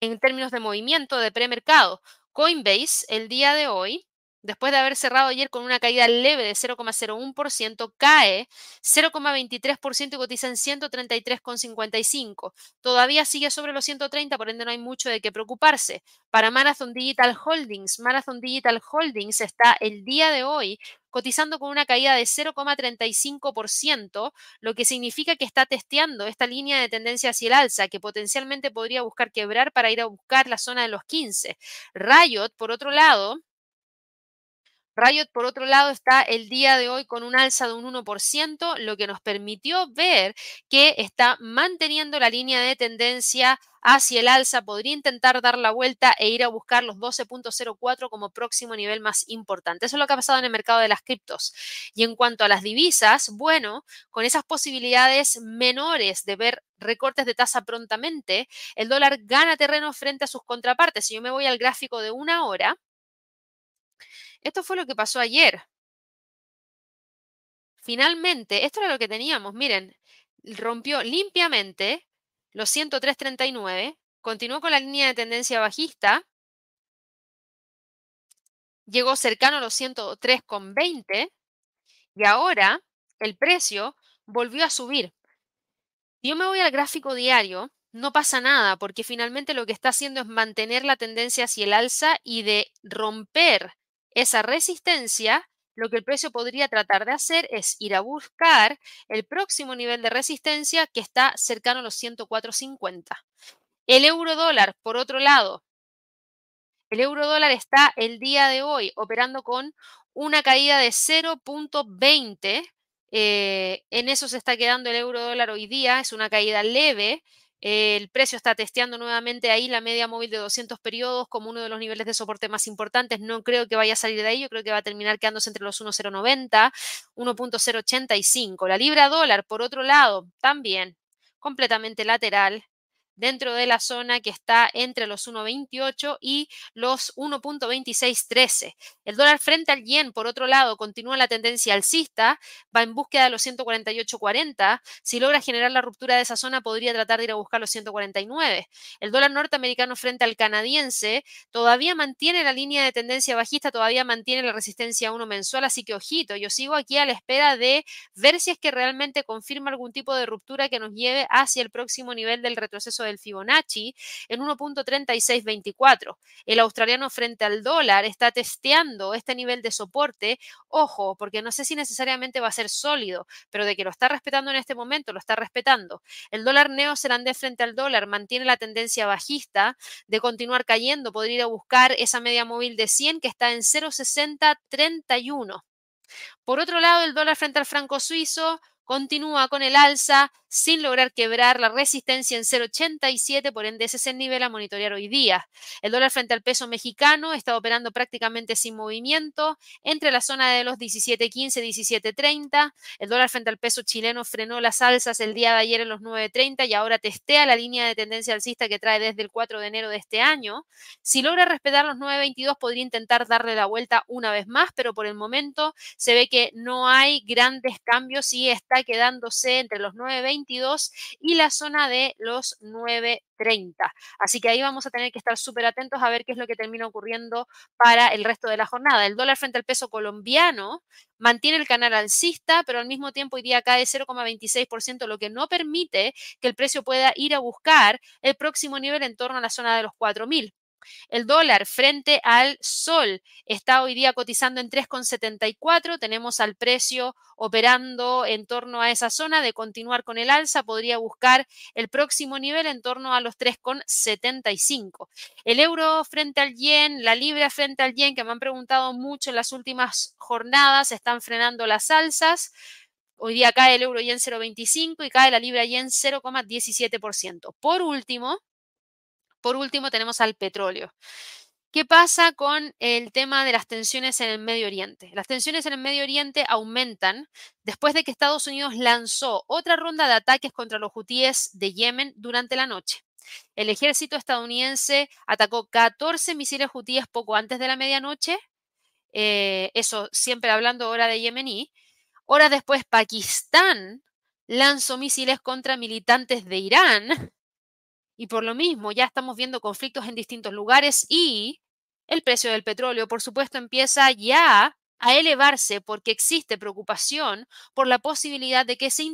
en términos de movimiento de premercado, Coinbase el día de hoy Después de haber cerrado ayer con una caída leve de 0,01%, cae 0,23% y cotiza en 133,55. Todavía sigue sobre los 130, por ende no hay mucho de qué preocuparse. Para Marathon Digital Holdings, Marathon Digital Holdings está el día de hoy cotizando con una caída de 0,35%, lo que significa que está testeando esta línea de tendencia hacia el alza, que potencialmente podría buscar quebrar para ir a buscar la zona de los 15. Riot, por otro lado, Riot, por otro lado, está el día de hoy con un alza de un 1%, lo que nos permitió ver que está manteniendo la línea de tendencia hacia el alza, podría intentar dar la vuelta e ir a buscar los 12.04 como próximo nivel más importante. Eso es lo que ha pasado en el mercado de las criptos. Y en cuanto a las divisas, bueno, con esas posibilidades menores de ver recortes de tasa prontamente, el dólar gana terreno frente a sus contrapartes. Si yo me voy al gráfico de una hora, esto fue lo que pasó ayer. Finalmente, esto era lo que teníamos. Miren, rompió limpiamente los 103.39, continuó con la línea de tendencia bajista, llegó cercano a los 103.20 y ahora el precio volvió a subir. Si yo me voy al gráfico diario, no pasa nada porque finalmente lo que está haciendo es mantener la tendencia hacia el alza y de romper esa resistencia, lo que el precio podría tratar de hacer es ir a buscar el próximo nivel de resistencia que está cercano a los 104.50. El euro dólar, por otro lado, el euro dólar está el día de hoy operando con una caída de 0.20. Eh, en eso se está quedando el euro dólar hoy día, es una caída leve. El precio está testeando nuevamente ahí la media móvil de 200 periodos como uno de los niveles de soporte más importantes. No creo que vaya a salir de ahí, yo creo que va a terminar quedándose entre los 1.090, 1.085. La libra dólar, por otro lado, también completamente lateral dentro de la zona que está entre los 1.28 y los 1.2613. El dólar frente al yen, por otro lado, continúa la tendencia alcista, va en búsqueda de los 148.40. Si logra generar la ruptura de esa zona, podría tratar de ir a buscar los 149. El dólar norteamericano frente al canadiense todavía mantiene la línea de tendencia bajista, todavía mantiene la resistencia 1 mensual, así que ojito, yo sigo aquí a la espera de ver si es que realmente confirma algún tipo de ruptura que nos lleve hacia el próximo nivel del retroceso del Fibonacci en 1.3624. El australiano frente al dólar está testeando este nivel de soporte. Ojo, porque no sé si necesariamente va a ser sólido, pero de que lo está respetando en este momento, lo está respetando. El dólar neozelandés frente al dólar mantiene la tendencia bajista de continuar cayendo. Podría ir a buscar esa media móvil de 100 que está en 0.6031. Por otro lado, el dólar frente al franco suizo continúa con el alza sin lograr quebrar la resistencia en 0,87, por ende ese es el nivel a monitorear hoy día. El dólar frente al peso mexicano está operando prácticamente sin movimiento entre la zona de los 17.15 y 17.30. El dólar frente al peso chileno frenó las alzas el día de ayer en los 9.30 y ahora testea la línea de tendencia alcista que trae desde el 4 de enero de este año. Si logra respetar los 9.22 podría intentar darle la vuelta una vez más, pero por el momento se ve que no hay grandes cambios y está quedándose entre los 9.20 y la zona de los 9.30. Así que ahí vamos a tener que estar súper atentos a ver qué es lo que termina ocurriendo para el resto de la jornada. El dólar frente al peso colombiano mantiene el canal alcista, pero al mismo tiempo día cae 0,26%, lo que no permite que el precio pueda ir a buscar el próximo nivel en torno a la zona de los 4.000. El dólar frente al sol está hoy día cotizando en 3,74. Tenemos al precio operando en torno a esa zona de continuar con el alza. Podría buscar el próximo nivel en torno a los 3,75. El euro frente al yen, la libra frente al yen, que me han preguntado mucho en las últimas jornadas, están frenando las alzas. Hoy día cae el euro yen 0,25 y cae la libra yen 0,17%. Por último, por último, tenemos al petróleo. ¿Qué pasa con el tema de las tensiones en el Medio Oriente? Las tensiones en el Medio Oriente aumentan después de que Estados Unidos lanzó otra ronda de ataques contra los hutíes de Yemen durante la noche. El ejército estadounidense atacó 14 misiles hutíes poco antes de la medianoche eh, eso siempre hablando ahora de yemení. Horas después, Pakistán lanzó misiles contra militantes de Irán. Y por lo mismo, ya estamos viendo conflictos en distintos lugares y el precio del petróleo, por supuesto, empieza ya a elevarse porque existe preocupación por la posibilidad de que se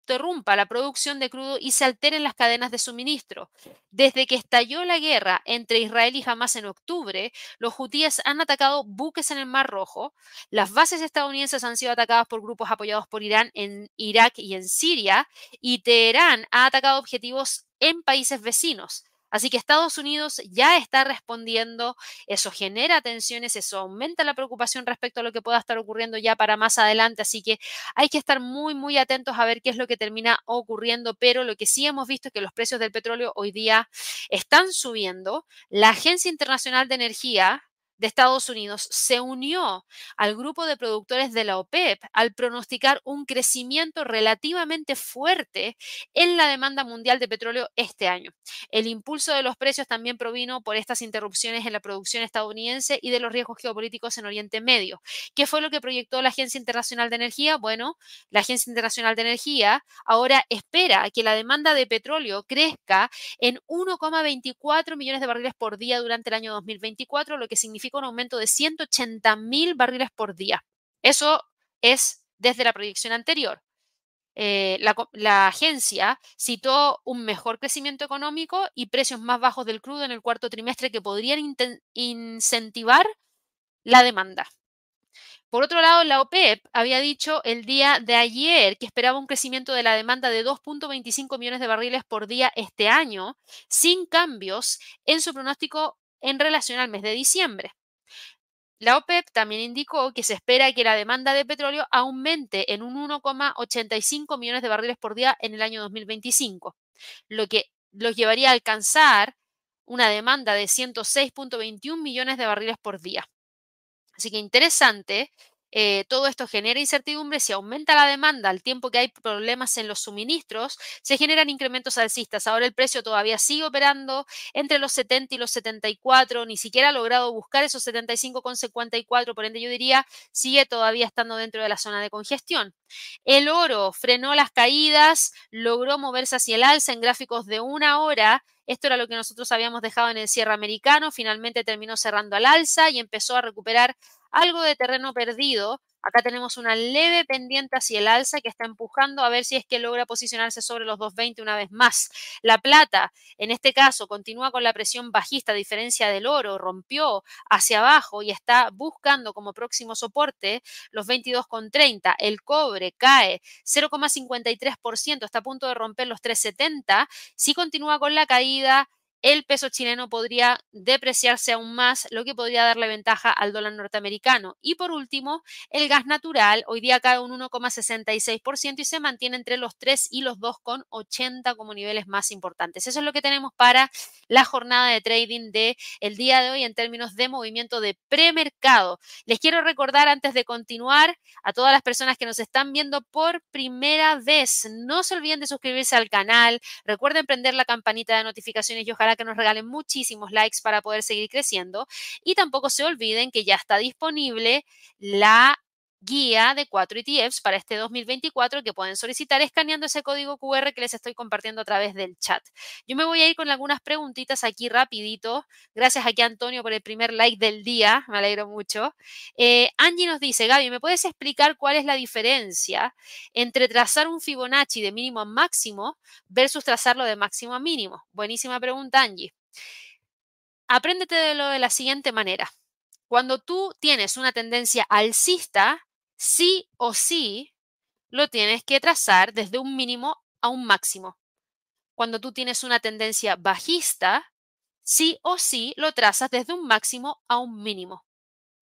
interrumpa la producción de crudo y se alteren las cadenas de suministro. Desde que estalló la guerra entre Israel y Hamas en octubre, los hutíes han atacado buques en el Mar Rojo, las bases estadounidenses han sido atacadas por grupos apoyados por Irán en Irak y en Siria, y Teherán ha atacado objetivos en países vecinos. Así que Estados Unidos ya está respondiendo, eso genera tensiones, eso aumenta la preocupación respecto a lo que pueda estar ocurriendo ya para más adelante, así que hay que estar muy, muy atentos a ver qué es lo que termina ocurriendo, pero lo que sí hemos visto es que los precios del petróleo hoy día están subiendo. La Agencia Internacional de Energía, de Estados Unidos se unió al grupo de productores de la OPEP al pronosticar un crecimiento relativamente fuerte en la demanda mundial de petróleo este año. El impulso de los precios también provino por estas interrupciones en la producción estadounidense y de los riesgos geopolíticos en Oriente Medio. ¿Qué fue lo que proyectó la Agencia Internacional de Energía? Bueno, la Agencia Internacional de Energía ahora espera que la demanda de petróleo crezca en 1,24 millones de barriles por día durante el año 2024, lo que significa un aumento de 180 mil barriles por día. Eso es desde la proyección anterior. Eh, la, agencia citó un mejor crecimiento económico y precios más bajos del crudo en el cuarto trimestre que podrían incentivar la demanda. Por otro lado, la OPEP había dicho el día de ayer que esperaba un crecimiento de la demanda de 2.25 millones de barriles por día este año, sin cambios en su pronóstico en relación al mes de diciembre. La OPEP también indicó que se espera que la demanda de petróleo aumente en un 1,85 millones de barriles por día en el año 2025, lo que los llevaría a alcanzar una demanda de 106.21 millones de barriles por día. Así que interesante eh, todo esto genera incertidumbre, si aumenta la demanda al tiempo que hay problemas en los suministros, se generan incrementos alcistas. Ahora el precio todavía sigue operando entre los 70 y los 74, ni siquiera ha logrado buscar esos 75,54, por ende yo diría sigue todavía estando dentro de la zona de congestión. El oro frenó las caídas, logró moverse hacia el alza en gráficos de una hora. Esto era lo que nosotros habíamos dejado en el cierre americano, finalmente terminó cerrando al alza y empezó a recuperar algo de terreno perdido. Acá tenemos una leve pendiente hacia el alza que está empujando a ver si es que logra posicionarse sobre los 220 una vez más. La plata, en este caso, continúa con la presión bajista, a diferencia del oro, rompió hacia abajo y está buscando como próximo soporte los 22,30. El cobre cae 0,53%, está a punto de romper los 3,70. Si continúa con la caída, el peso chileno podría depreciarse aún más, lo que podría darle ventaja al dólar norteamericano. Y por último, el gas natural hoy día cae un 1,66% y se mantiene entre los 3 y los 2,80 como niveles más importantes. Eso es lo que tenemos para la jornada de trading de día de hoy en términos de movimiento de premercado. Les quiero recordar antes de continuar a todas las personas que nos están viendo por primera vez, no se olviden de suscribirse al canal, recuerden prender la campanita de notificaciones y ojalá que nos regalen muchísimos likes para poder seguir creciendo. Y tampoco se olviden que ya está disponible la guía de 4 ETFs para este 2024 que pueden solicitar escaneando ese código QR que les estoy compartiendo a través del chat. Yo me voy a ir con algunas preguntitas aquí rapidito. Gracias aquí Antonio por el primer like del día, me alegro mucho. Eh, Angie nos dice, Gaby, ¿me puedes explicar cuál es la diferencia entre trazar un Fibonacci de mínimo a máximo versus trazarlo de máximo a mínimo? Buenísima pregunta, Angie. Apréndete de lo de la siguiente manera. Cuando tú tienes una tendencia alcista, sí o sí lo tienes que trazar desde un mínimo a un máximo. Cuando tú tienes una tendencia bajista, sí o sí lo trazas desde un máximo a un mínimo.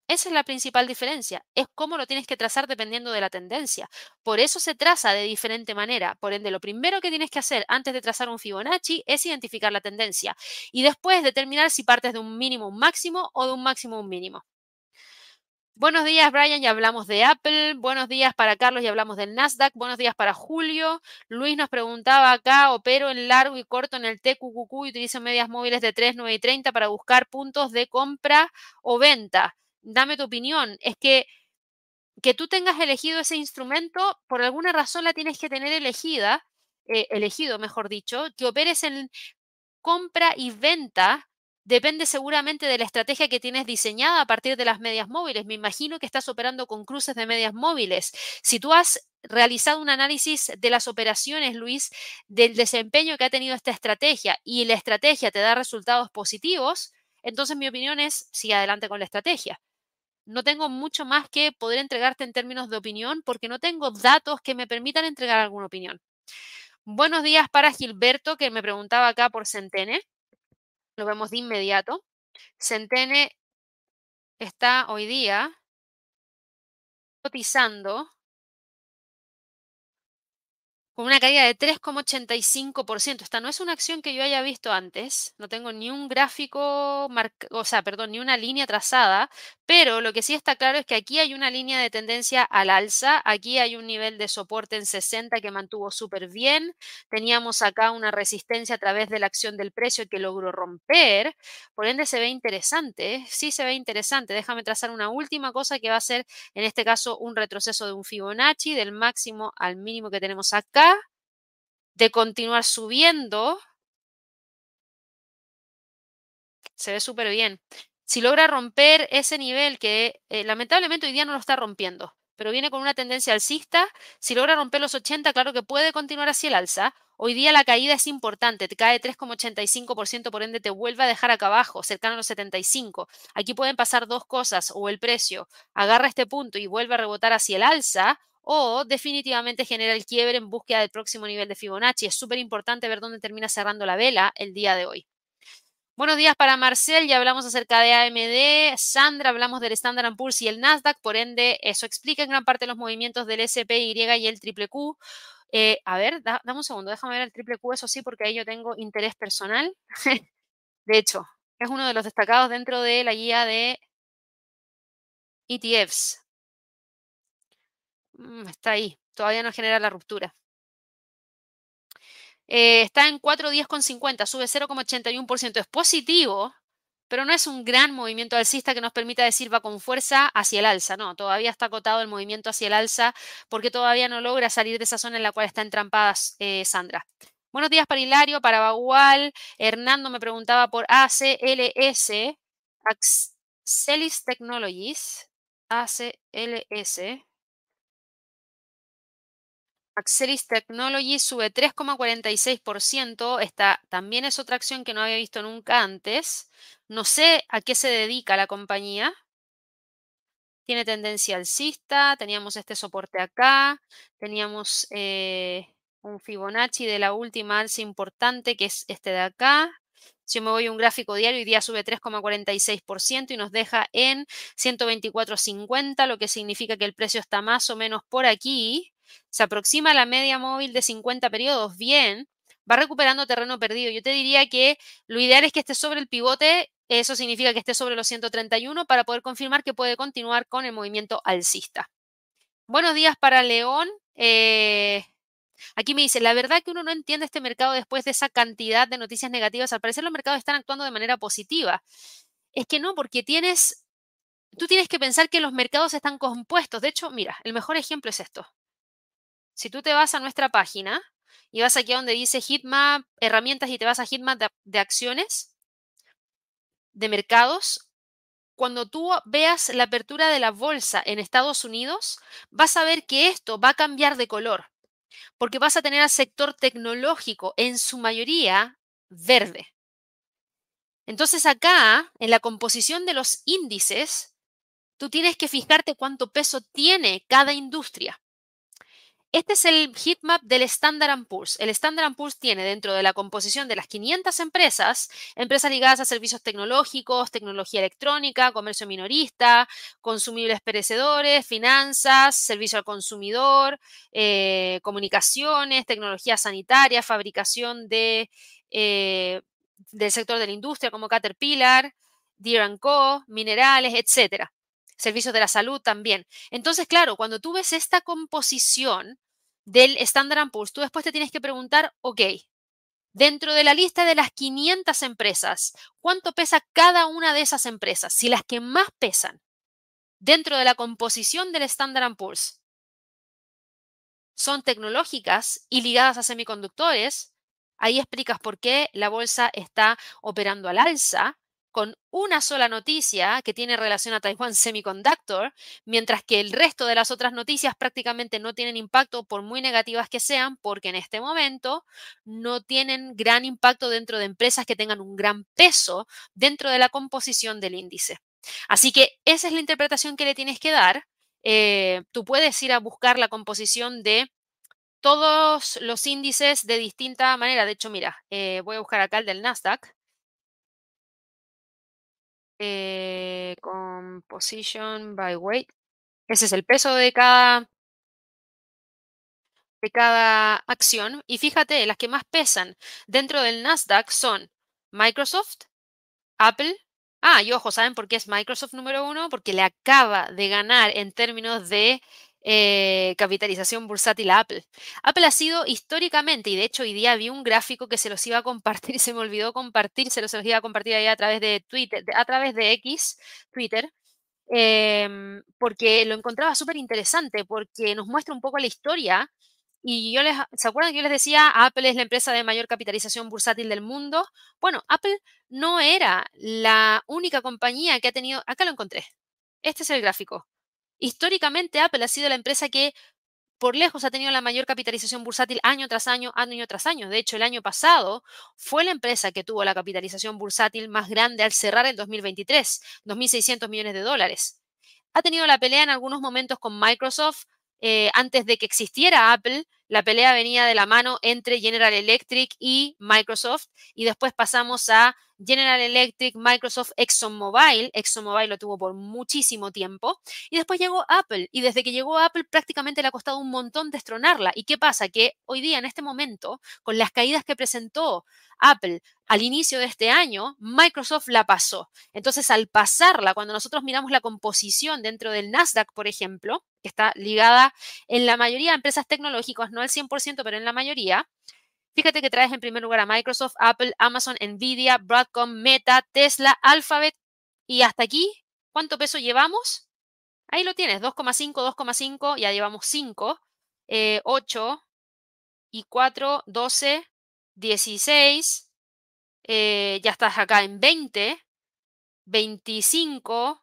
Esa es la principal diferencia, es cómo lo tienes que trazar dependiendo de la tendencia. Por eso se traza de diferente manera. Por ende, lo primero que tienes que hacer antes de trazar un Fibonacci es identificar la tendencia y después determinar si partes de un mínimo a un máximo o de un máximo a un mínimo. Buenos días, Brian, ya hablamos de Apple. Buenos días para Carlos, ya hablamos del Nasdaq. Buenos días para Julio. Luis nos preguntaba acá, opero en largo y corto en el TQQQ y utilizo medias móviles de 3, 9 y 30 para buscar puntos de compra o venta. dame tu opinión. Es que que tú tengas elegido ese instrumento, por alguna razón la tienes que tener elegida, eh, elegido, mejor dicho, que operes en compra y venta depende seguramente de la estrategia que tienes diseñada a partir de las medias móviles. Me imagino que estás operando con cruces de medias móviles. Si tú has realizado un análisis de las operaciones, Luis, del desempeño que ha tenido esta estrategia y la estrategia te da resultados positivos, entonces mi opinión es, sigue adelante con la estrategia. No tengo mucho más que poder entregarte en términos de opinión porque no tengo datos que me permitan entregar alguna opinión. Buenos días para Gilberto, que me preguntaba acá por Centene. Lo vemos de inmediato. Centene está hoy día cotizando con una caída de 3,85%. Esta no es una acción que yo haya visto antes, no tengo ni un gráfico, o sea, perdón, ni una línea trazada, pero lo que sí está claro es que aquí hay una línea de tendencia al alza, aquí hay un nivel de soporte en 60 que mantuvo súper bien, teníamos acá una resistencia a través de la acción del precio que logró romper, por ende se ve interesante, sí se ve interesante. Déjame trazar una última cosa que va a ser, en este caso, un retroceso de un Fibonacci del máximo al mínimo que tenemos acá de continuar subiendo, se ve súper bien. Si logra romper ese nivel que eh, lamentablemente hoy día no lo está rompiendo, pero viene con una tendencia alcista, si logra romper los 80, claro que puede continuar hacia el alza. Hoy día la caída es importante, te cae 3,85%, por ende te vuelve a dejar acá abajo, cercano a los 75. Aquí pueden pasar dos cosas, o el precio agarra este punto y vuelve a rebotar hacia el alza, o definitivamente genera el quiebre en búsqueda del próximo nivel de Fibonacci. Es súper importante ver dónde termina cerrando la vela el día de hoy. Buenos días para Marcel, ya hablamos acerca de AMD, Sandra, hablamos del Standard Poor's y el Nasdaq, por ende eso explica en gran parte los movimientos del SPY y el triple Q. Eh, a ver, dame un segundo, déjame ver el triple Q, eso sí, porque ahí yo tengo interés personal. de hecho, es uno de los destacados dentro de la guía de ETFs. Mm, está ahí, todavía no genera la ruptura. Eh, está en 4.10,50, sube 0,81%. Es positivo, pero no es un gran movimiento alcista que nos permita decir va con fuerza hacia el alza. No, todavía está acotado el movimiento hacia el alza porque todavía no logra salir de esa zona en la cual está entrampada eh, Sandra. Buenos días para Hilario, para Bagual. Hernando me preguntaba por ACLS, Axelis Technologies, ACLS. Axelis Technology sube 3,46%. Esta también es otra acción que no había visto nunca antes. No sé a qué se dedica la compañía. Tiene tendencia alcista. Teníamos este soporte acá. Teníamos eh, un Fibonacci de la última alza importante que es este de acá. Si yo me voy a un gráfico diario, hoy día sube 3,46% y nos deja en 124.50, lo que significa que el precio está más o menos por aquí se aproxima a la media móvil de 50 periodos, bien, va recuperando terreno perdido. Yo te diría que lo ideal es que esté sobre el pivote, eso significa que esté sobre los 131 para poder confirmar que puede continuar con el movimiento alcista. Buenos días para León. Eh, aquí me dice, la verdad que uno no entiende este mercado después de esa cantidad de noticias negativas. Al parecer los mercados están actuando de manera positiva. Es que no, porque tienes, tú tienes que pensar que los mercados están compuestos. De hecho, mira, el mejor ejemplo es esto. Si tú te vas a nuestra página y vas aquí a donde dice Hitmap, herramientas y te vas a Hitmap de, acciones, de mercados, cuando tú veas la apertura de la bolsa en Estados Unidos, vas a ver que esto va a cambiar de color, porque vas a tener al sector tecnológico en su mayoría verde. Entonces acá, en la composición de los índices, tú tienes que fijarte cuánto peso tiene cada industria. Este es el heatmap del Standard Poor's. El Standard Poor's tiene dentro de la composición de las 500 empresas, empresas ligadas a servicios tecnológicos, tecnología electrónica, comercio minorista, consumibles perecedores, finanzas, servicio al consumidor, eh, comunicaciones, tecnología sanitaria, fabricación eh, del sector de la industria como Caterpillar, Deere Co., minerales, etcétera servicios de la salud también. Entonces, claro, cuando tú ves esta composición del Standard Poor's, tú después te tienes que preguntar, ok, dentro de la lista de las 500 empresas, ¿cuánto pesa cada una de esas empresas? Si las que más pesan dentro de la composición del Standard Poor's son tecnológicas y ligadas a semiconductores, ahí explicas por qué la bolsa está operando al alza con una sola noticia que tiene relación a Taiwan Semiconductor, mientras que el resto de las otras noticias prácticamente no tienen impacto por muy negativas que sean, porque en este momento no tienen gran impacto dentro de empresas que tengan un gran peso dentro de la composición del índice. Así que esa es la interpretación que le tienes que dar. Eh, tú puedes ir a buscar la composición de todos los índices de distinta manera. De hecho, mira, eh, voy a buscar acá el del Nasdaq. Eh, composition by weight. Ese es el peso de cada, de cada acción. Y fíjate, las que más pesan dentro del Nasdaq son Microsoft, Apple. Ah, y ojo, ¿saben por qué es Microsoft número uno? Porque le acaba de ganar en términos de eh, capitalización bursátil a Apple. Apple ha sido históricamente, y de hecho hoy día vi un gráfico que se los iba a compartir se me olvidó compartir, se los iba a compartir ahí a través de Twitter, a través de X, Twitter, em, porque lo encontraba súper interesante, porque nos muestra un poco la historia. Y yo les, ¿se acuerdan que yo les decía, Apple es la empresa de mayor capitalización bursátil del mundo? Bueno, Apple no era la única compañía que ha tenido, acá lo encontré, este es el gráfico. Históricamente, Apple ha sido la empresa que por lejos ha tenido la mayor capitalización bursátil año tras año, año tras año. De hecho, el año pasado fue la empresa que tuvo la capitalización bursátil más grande al cerrar el 2023, 2.600 millones de dólares. Ha tenido la pelea en algunos momentos con Microsoft. Eh, antes de que existiera Apple, la pelea venía de la mano entre General Electric y Microsoft y después pasamos a General Electric, Microsoft, ExxonMobil. ExxonMobil lo tuvo por muchísimo tiempo. Y después llegó Apple. Y desde que llegó Apple prácticamente le ha costado un montón destronarla. ¿Y qué pasa? Que hoy día, en este momento, con las caídas que presentó Apple al inicio de este año, Microsoft la pasó. Entonces, al pasarla, cuando nosotros miramos la composición dentro del Nasdaq, por ejemplo, que está ligada en la mayoría de empresas tecnológicas, no al 100%, pero en la mayoría, Fíjate que traes en primer lugar a Microsoft, Apple, Amazon, Nvidia, Broadcom, Meta, Tesla, Alphabet. Y hasta aquí, ¿cuánto peso llevamos? Ahí lo tienes, 2,5, 2,5, ya llevamos 5, 8 y 4, 12, 16, ya estás acá en 20, 25,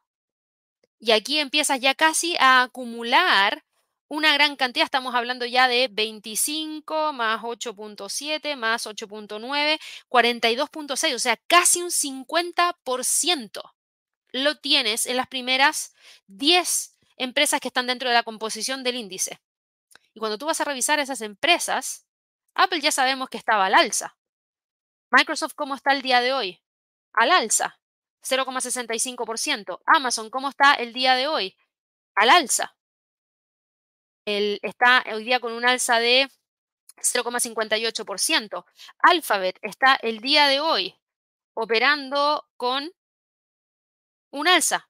y aquí empiezas ya casi a acumular una gran cantidad, estamos hablando ya de 25 más 8.7 más 8.9, 42.6, o sea, casi un 50% lo tienes en las primeras 10 empresas que están dentro de la composición del índice. Y cuando tú vas a revisar esas empresas, Apple ya sabemos que estaba al alza. Microsoft, ¿cómo está el día de hoy? Al alza, 0,65%. Amazon, ¿cómo está el día de hoy? Al alza está hoy día con un alza de 0,58%. Alphabet está el día de hoy operando con un alza.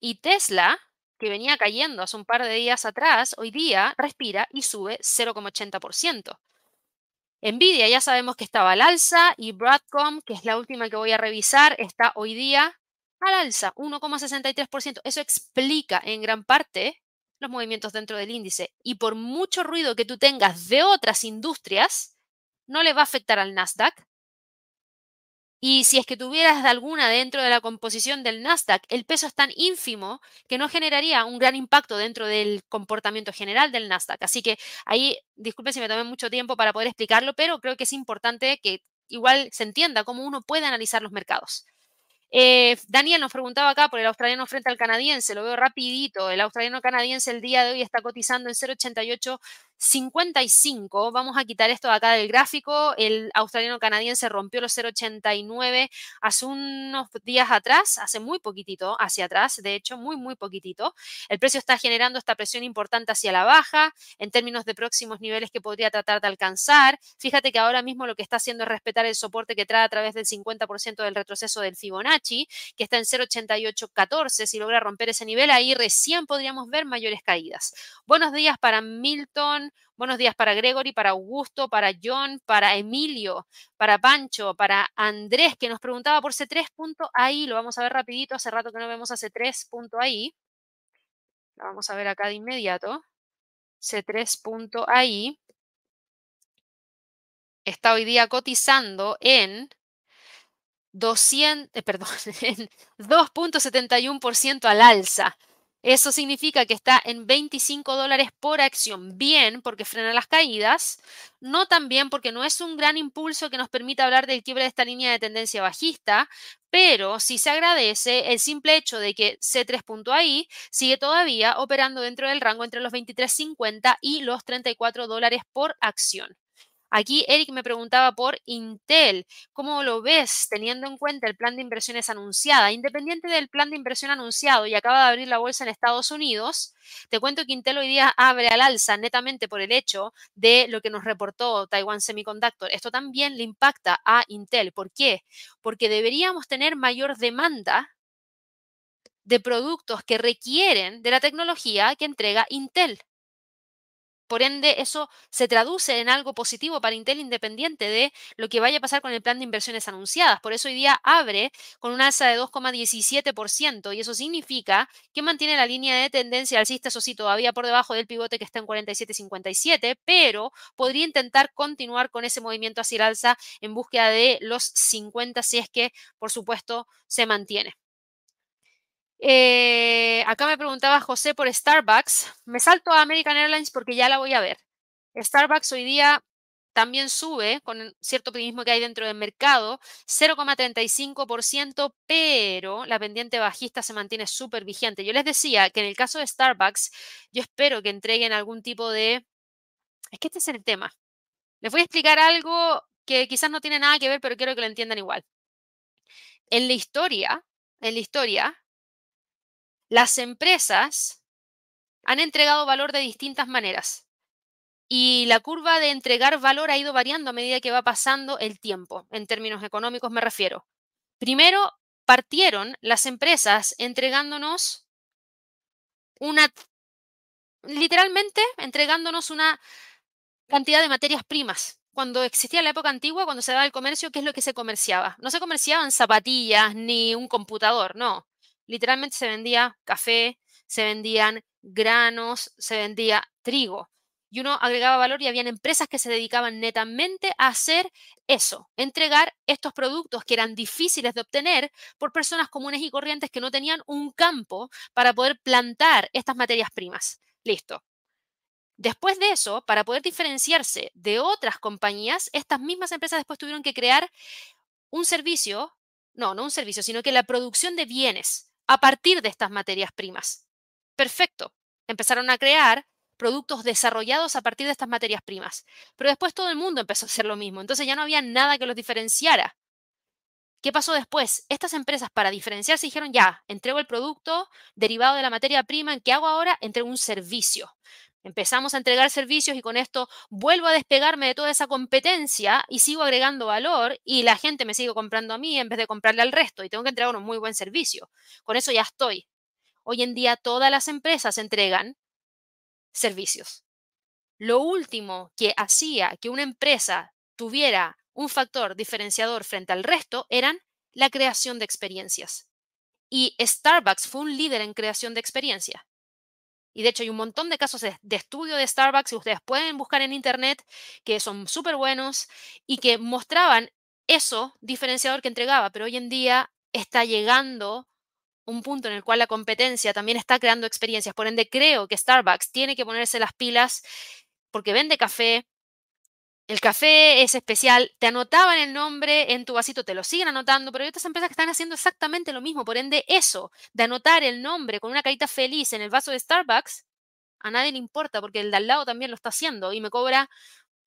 Y Tesla, que venía cayendo hace un par de días atrás, hoy día respira y sube 0,80%. Nvidia ya sabemos que estaba al alza y Broadcom, que es la última que voy a revisar, está hoy día al alza, 1,63%. Eso explica en gran parte los movimientos dentro del índice. Y por mucho ruido que tú tengas de otras industrias, no le va a afectar al Nasdaq. Y si es que tuvieras alguna dentro de la composición del Nasdaq, el peso es tan ínfimo que no generaría un gran impacto dentro del comportamiento general del Nasdaq. Así que ahí, disculpen si me tomé mucho tiempo para poder explicarlo, pero creo que es importante que igual se entienda cómo uno puede analizar los mercados. Eh, Daniel nos preguntaba acá por el australiano frente al canadiense, lo veo rapidito. El australiano canadiense el día de hoy está cotizando en 0,88 55. Vamos a quitar esto de acá del gráfico. El australiano canadiense rompió los 0,89 hace unos días atrás, hace muy poquitito hacia atrás, de hecho, muy, muy poquitito. El precio está generando esta presión importante hacia la baja en términos de próximos niveles que podría tratar de alcanzar. Fíjate que ahora mismo lo que está haciendo es respetar el soporte que trae a través del 50% del retroceso del Fibonacci, que está en 0,8814. Si logra romper ese nivel, ahí recién podríamos ver mayores caídas. Buenos días para Milton. Buenos días para Gregory, para Augusto, para John, para Emilio, para Pancho, para Andrés, que nos preguntaba por C3.ai. Lo vamos a ver rapidito. Hace rato que no vemos a C3.ai. Lo vamos a ver acá de inmediato. C3.ai está hoy día cotizando en 200, eh, perdón, 2.71% al alza. Eso significa que está en 25 dólares por acción. Bien, porque frena las caídas. No tan bien porque no es un gran impulso que nos permita hablar del quiebre de esta línea de tendencia bajista, pero sí se agradece el simple hecho de que C3.ai sigue todavía operando dentro del rango entre los 23.50 y los 34 dólares por acción. Aquí Eric me preguntaba por Intel. ¿Cómo lo ves teniendo en cuenta el plan de inversiones anunciada? Independiente del plan de inversión anunciado y acaba de abrir la bolsa en Estados Unidos, te cuento que Intel hoy día abre al alza netamente por el hecho de lo que nos reportó Taiwan Semiconductor. Esto también le impacta a Intel. ¿Por qué? Porque deberíamos tener mayor demanda de productos que requieren de la tecnología que entrega Intel. Por ende, eso se traduce en algo positivo para Intel independiente de lo que vaya a pasar con el plan de inversiones anunciadas. Por eso hoy día abre con un alza de 2,17% y eso significa que mantiene la línea de tendencia alcista, eso sí, todavía por debajo del pivote que está en 47,57, pero podría intentar continuar con ese movimiento hacia el alza en búsqueda de los 50 si es que, por supuesto, se mantiene. Eh, acá me preguntaba José por Starbucks. Me salto a American Airlines porque ya la voy a ver. Starbucks hoy día también sube con cierto optimismo que hay dentro del mercado, 0,35%, pero la pendiente bajista se mantiene súper vigente. Yo les decía que en el caso de Starbucks, yo espero que entreguen algún tipo de... Es que este es el tema. Les voy a explicar algo que quizás no tiene nada que ver, pero quiero que lo entiendan igual. En la historia, en la historia, las empresas han entregado valor de distintas maneras y la curva de entregar valor ha ido variando a medida que va pasando el tiempo, en términos económicos me refiero. Primero, partieron las empresas entregándonos una, literalmente entregándonos una cantidad de materias primas. Cuando existía la época antigua, cuando se daba el comercio, ¿qué es lo que se comerciaba? No se comerciaban zapatillas ni un computador, no literalmente se vendía café, se vendían granos, se vendía trigo. Y uno agregaba valor y habían empresas que se dedicaban netamente a hacer eso, entregar estos productos que eran difíciles de obtener por personas comunes y corrientes que no tenían un campo para poder plantar estas materias primas. Listo. Después de eso, para poder diferenciarse de otras compañías, estas mismas empresas después tuvieron que crear un servicio, no, no un servicio, sino que la producción de bienes a partir de estas materias primas. Perfecto. Empezaron a crear productos desarrollados a partir de estas materias primas. Pero después todo el mundo empezó a hacer lo mismo. Entonces ya no había nada que los diferenciara. ¿Qué pasó después? Estas empresas para diferenciarse dijeron, ya, entrego el producto derivado de la materia prima, ¿en qué hago ahora? Entrego un servicio. Empezamos a entregar servicios y con esto vuelvo a despegarme de toda esa competencia y sigo agregando valor y la gente me sigue comprando a mí en vez de comprarle al resto y tengo que entregar un muy buen servicio. Con eso ya estoy. Hoy en día todas las empresas entregan servicios. Lo último que hacía que una empresa tuviera un factor diferenciador frente al resto eran la creación de experiencias. Y Starbucks fue un líder en creación de experiencia. Y de hecho hay un montón de casos de, estudio de Starbucks que ustedes pueden buscar en Internet que son súper buenos y que mostraban eso diferenciador que entregaba, pero hoy en día está llegando un punto en el cual la competencia también está creando experiencias. Por ende, creo que Starbucks tiene que ponerse las pilas porque vende café, el café es especial, te anotaban el nombre en tu vasito, te lo siguen anotando, pero hay otras empresas que están haciendo exactamente lo mismo. Por ende, eso de anotar el nombre con una carita feliz en el vaso de Starbucks, a nadie le importa porque el de al lado también lo está haciendo y me cobra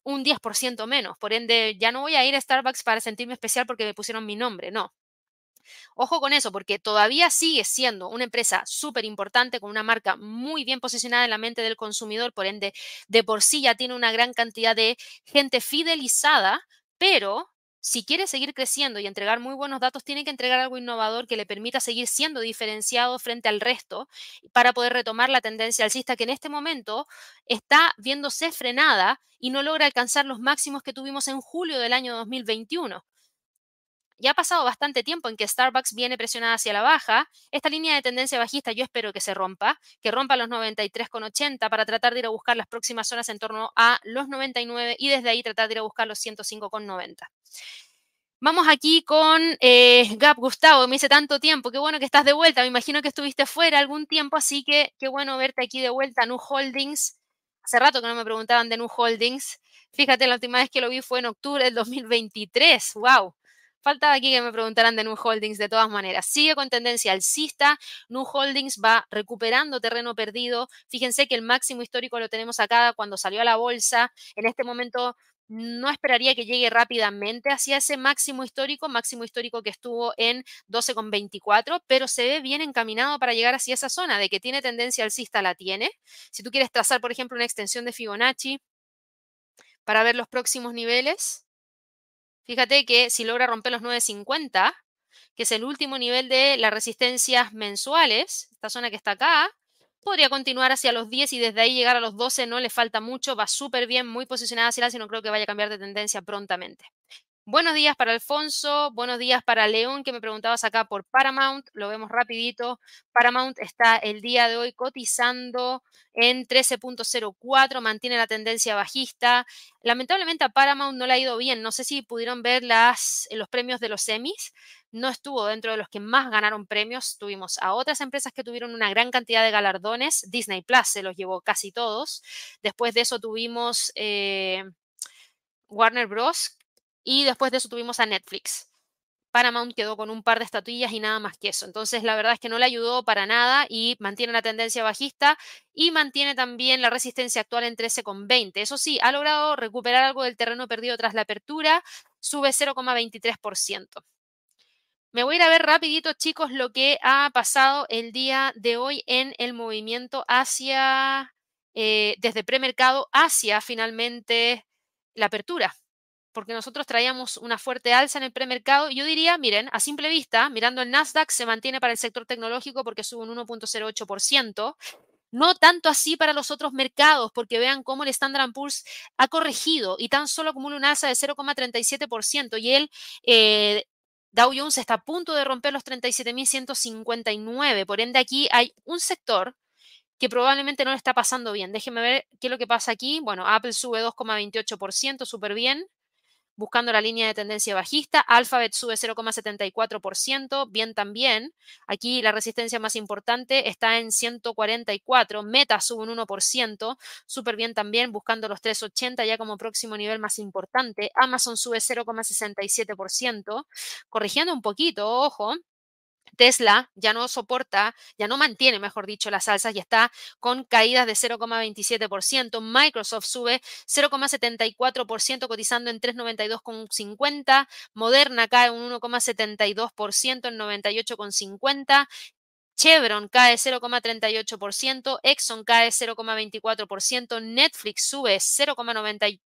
un 10% menos. Por ende, ya no voy a ir a Starbucks para sentirme especial porque me pusieron mi nombre, no. Ojo con eso, porque todavía sigue siendo una empresa súper importante con una marca muy bien posicionada en la mente del consumidor, por ende, de por sí ya tiene una gran cantidad de gente fidelizada, pero si quiere seguir creciendo y entregar muy buenos datos, tiene que entregar algo innovador que le permita seguir siendo diferenciado frente al resto para poder retomar la tendencia alcista que en este momento está viéndose frenada y no logra alcanzar los máximos que tuvimos en julio del año 2021. Ya ha pasado bastante tiempo en que Starbucks viene presionada hacia la baja. Esta línea de tendencia bajista yo espero que se rompa, que rompa los 93,80 para tratar de ir a buscar las próximas zonas en torno a los 99 y desde ahí tratar de ir a buscar los 105,90. Vamos aquí con eh, Gap Gustavo, me hice tanto tiempo, qué bueno que estás de vuelta, me imagino que estuviste fuera algún tiempo, así que qué bueno verte aquí de vuelta, Nu Holdings. Hace rato que no me preguntaban de Nu Holdings. Fíjate, la última vez que lo vi fue en octubre del 2023. ¡Wow! Faltaba aquí que me preguntaran de Nu Holdings de todas maneras. Sigue con tendencia alcista. Nu Holdings va recuperando terreno perdido. Fíjense que el máximo histórico lo tenemos acá cuando salió a la bolsa. En este momento no esperaría que llegue rápidamente hacia ese máximo histórico, máximo histórico que estuvo en 12,24, pero se ve bien encaminado para llegar hacia esa zona de que tiene tendencia alcista, la tiene. Si tú quieres trazar, por ejemplo, una extensión de Fibonacci para ver los próximos niveles, Fíjate que si logra romper los 950, que es el último nivel de las resistencias mensuales, esta zona que está acá, podría continuar hacia los 10 y desde ahí llegar a los 12 no le falta mucho, va súper bien, muy posicionada hacia la, no creo que vaya a cambiar de tendencia prontamente. Buenos días para Alfonso, buenos días para León, que me preguntabas acá por Paramount, lo vemos rapidito. Paramount está el día de hoy cotizando en 13.04, mantiene la tendencia bajista. Lamentablemente a Paramount no le ha ido bien, no sé si pudieron ver las, los premios de los semis, no estuvo dentro de los que más ganaron premios, tuvimos a otras empresas que tuvieron una gran cantidad de galardones, Disney Plus se los llevó casi todos, después de eso tuvimos... Eh, Warner Bros., y después de eso tuvimos a Netflix. Paramount quedó con un par de estatuillas y nada más que eso. Entonces, la verdad es que no le ayudó para nada y mantiene la tendencia bajista y mantiene también la resistencia actual en 13,20. Eso sí, ha logrado recuperar algo del terreno perdido tras la apertura, sube 0,23%. Me voy a ir a ver rapidito, chicos, lo que ha pasado el día de hoy en el movimiento hacia, eh, desde premercado hacia finalmente la apertura porque nosotros traíamos una fuerte alza en el premercado. Yo diría, miren, a simple vista, mirando el Nasdaq, se mantiene para el sector tecnológico porque sube un 1.08%. No tanto así para los otros mercados, porque vean cómo el Standard Poor's ha corregido y tan solo acumula un alza de 0,37% y el eh, Dow Jones está a punto de romper los 37.159. Por ende, aquí hay un sector que probablemente no le está pasando bien. Déjenme ver qué es lo que pasa aquí. Bueno, Apple sube 2,28%, súper bien buscando la línea de tendencia bajista. Alphabet sube 0,74%, bien también. Aquí la resistencia más importante está en 144. Meta sube un 1%, súper bien también, buscando los 380 ya como próximo nivel más importante. Amazon sube 0,67%, corrigiendo un poquito, ojo. Tesla ya no soporta, ya no mantiene, mejor dicho, las alzas y está con caídas de 0,27%. Microsoft sube 0,74% cotizando en 392,50. Moderna cae un 1,72% en 98,50. Chevron cae 0,38%, Exxon cae 0,24%, Netflix sube 0,98%.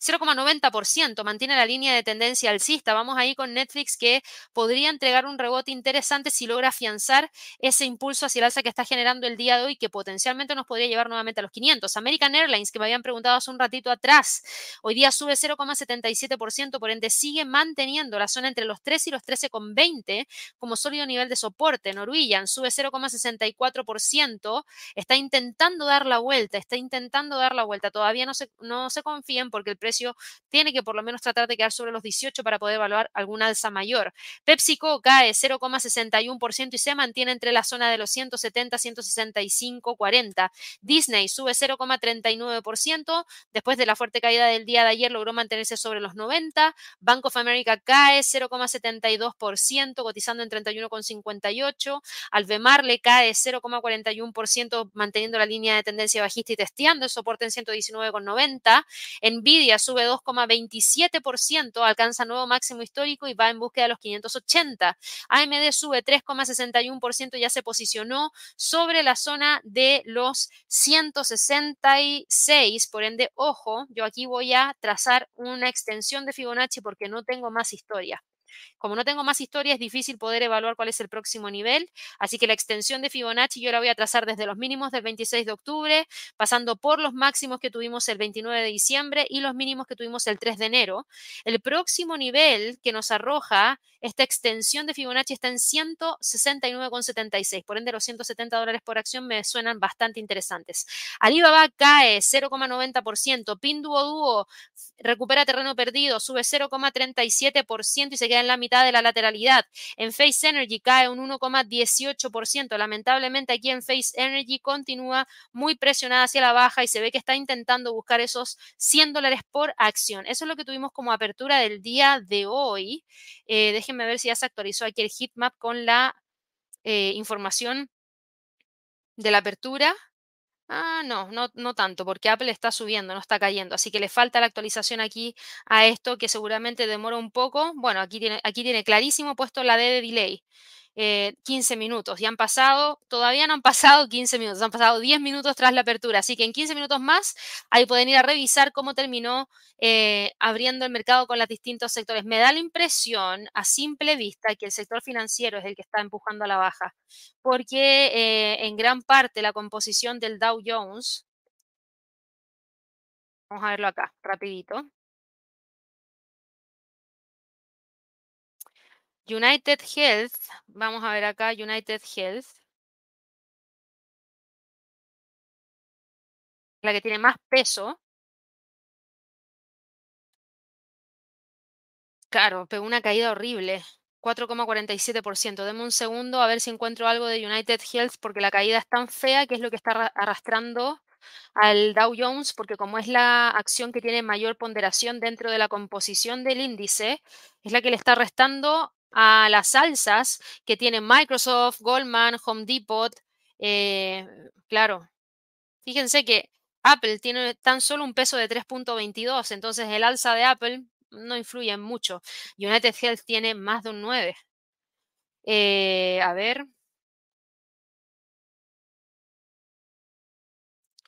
0,90%, mantiene la línea de tendencia alcista. Vamos ahí con Netflix que podría entregar un rebote interesante si logra afianzar ese impulso hacia el alza que está generando el día de hoy, que potencialmente nos podría llevar nuevamente a los 500. American Airlines, que me habían preguntado hace un ratito atrás, hoy día sube 0,77%, por ende sigue manteniendo la zona entre los 3 y los 13,20 como sólido nivel de soporte. Norwegian sube 0,64%, está intentando dar la vuelta, está intentando dar la vuelta. Todavía no se, no se confíen porque el precio tiene que por lo menos tratar de quedar sobre los 18 para poder evaluar alguna alza mayor. PepsiCo cae 0,61% y se mantiene entre la zona de los 170, 165, 40. Disney sube 0,39%. Después de la fuerte caída del día de ayer logró mantenerse sobre los 90. Bank of America cae 0,72%, cotizando en 31,58. Alvemar le cae 0,41%, manteniendo la línea de tendencia bajista y testeando el soporte en 119,90. En Nvidia sube 2,27%, alcanza nuevo máximo histórico y va en búsqueda de los 580. AMD sube 3,61%, ya se posicionó sobre la zona de los 166. Por ende, ojo, yo aquí voy a trazar una extensión de Fibonacci porque no tengo más historia. Como no tengo más historia, es difícil poder evaluar cuál es el próximo nivel, así que la extensión de Fibonacci yo la voy a trazar desde los mínimos del 26 de octubre, pasando por los máximos que tuvimos el 29 de diciembre y los mínimos que tuvimos el 3 de enero. El próximo nivel que nos arroja esta extensión de Fibonacci está en 169,76, por ende los 170 dólares por acción me suenan bastante interesantes. Alibaba cae 0,90%, Pinduoduo recupera terreno perdido, sube 0,37% y se queda en la mitad de la lateralidad. En Face Energy cae un 1,18%. Lamentablemente aquí en Face Energy continúa muy presionada hacia la baja y se ve que está intentando buscar esos 100 dólares por acción. Eso es lo que tuvimos como apertura del día de hoy. Eh, déjenme ver si ya se actualizó aquí el heatmap con la eh, información de la apertura. Ah, no, no, no tanto, porque Apple está subiendo, no está cayendo. Así que le falta la actualización aquí a esto, que seguramente demora un poco. Bueno, aquí tiene, aquí tiene clarísimo puesto la D de delay. 15 eh, minutos. Y han pasado, todavía no han pasado 15 minutos, han pasado 10 minutos tras la apertura. Así que en 15 minutos más, ahí pueden ir a revisar cómo terminó eh, abriendo el mercado con los distintos sectores. Me da la impresión, a simple vista, que el sector financiero es el que está empujando a la baja, porque eh, en gran parte la composición del Dow Jones, vamos a verlo acá, rapidito. United Health, vamos a ver acá, United Health. La que tiene más peso. Claro, pegó una caída horrible. 4,47%. Deme un segundo a ver si encuentro algo de United Health porque la caída es tan fea que es lo que está arrastrando al Dow Jones porque como es la acción que tiene mayor ponderación dentro de la composición del índice, es la que le está restando a las alzas que tienen Microsoft, Goldman, Home Depot. Eh, claro, fíjense que Apple tiene tan solo un peso de 3.22, entonces el alza de Apple no influye mucho. United Health tiene más de un 9. Eh, a ver.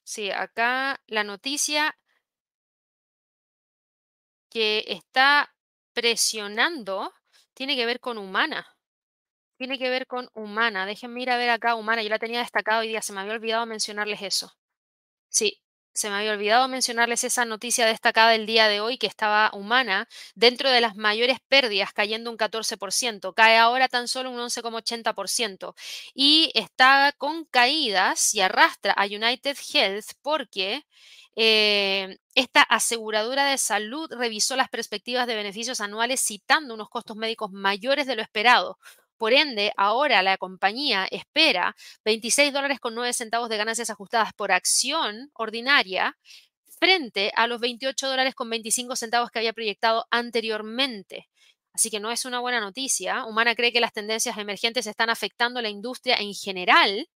Sí, acá la noticia que está presionando tiene que ver con humana. Tiene que ver con humana. Déjenme ir a ver acá humana. Yo la tenía destacado hoy día. Se me había olvidado mencionarles eso. Sí, se me había olvidado mencionarles esa noticia destacada del día de hoy que estaba humana dentro de las mayores pérdidas, cayendo un 14%. Cae ahora tan solo un 11,80%. Y está con caídas y arrastra a United Health porque eh, esta aseguradora de salud revisó las perspectivas de beneficios anuales citando unos costos médicos mayores de lo esperado. Por ende, ahora la compañía espera 26 dólares con 9 centavos de ganancias ajustadas por acción ordinaria frente a los 28 dólares con 25 centavos que había proyectado anteriormente. Así que no es una buena noticia. Humana cree que las tendencias emergentes están afectando a la industria en general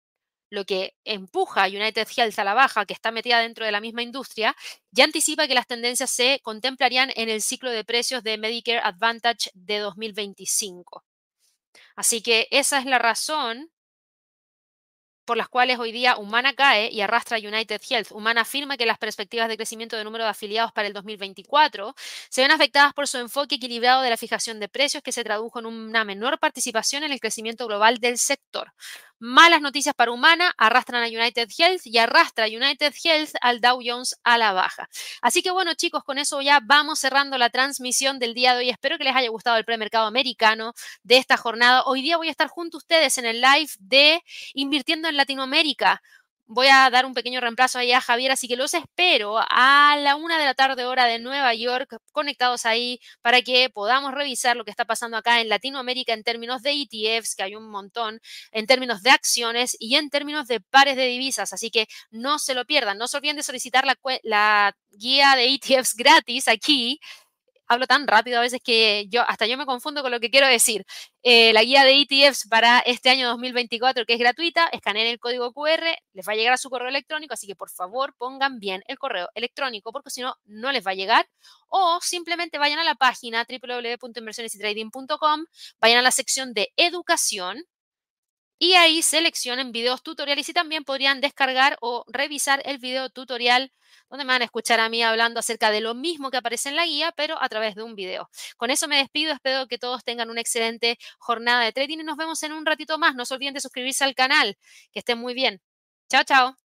lo que empuja a United Health a la baja, que está metida dentro de la misma industria, ya anticipa que las tendencias se contemplarían en el ciclo de precios de Medicare Advantage de 2025. Así que esa es la razón por las cuales hoy día Humana cae y arrastra a United Health. Humana afirma que las perspectivas de crecimiento de número de afiliados para el 2024 se ven afectadas por su enfoque equilibrado de la fijación de precios que se tradujo en una menor participación en el crecimiento global del sector. Malas noticias para Humana arrastran a United Health y arrastra a United Health al Dow Jones a la baja. Así que bueno chicos, con eso ya vamos cerrando la transmisión del día de hoy. Espero que les haya gustado el premercado americano de esta jornada. Hoy día voy a estar junto a ustedes en el live de Invirtiendo en Latinoamérica voy a dar un pequeño reemplazo ahí a Javier, así que los espero a la una de la tarde hora de Nueva York, conectados ahí para que podamos revisar lo que está pasando acá en Latinoamérica en términos de ETFs, que hay un montón, en términos de acciones y en términos de pares de divisas, así que no se lo pierdan, no se olviden de solicitar la, la guía de ETFs gratis aquí hablo tan rápido a veces que yo hasta yo me confundo con lo que quiero decir. Eh, la guía de ETFs para este año 2024 que es gratuita, escaneen el código QR, les va a llegar a su correo electrónico, así que por favor pongan bien el correo electrónico porque si no, no les va a llegar. O simplemente vayan a la página www.inversionesytrading.com, vayan a la sección de educación y ahí seleccionen videos tutoriales y también podrían descargar o revisar el video tutorial donde me van a escuchar a mí hablando acerca de lo mismo que aparece en la guía, pero a través de un video. Con eso me despido, espero que todos tengan una excelente jornada de trading y nos vemos en un ratito más. No se olviden de suscribirse al canal. Que estén muy bien. Chao, chao.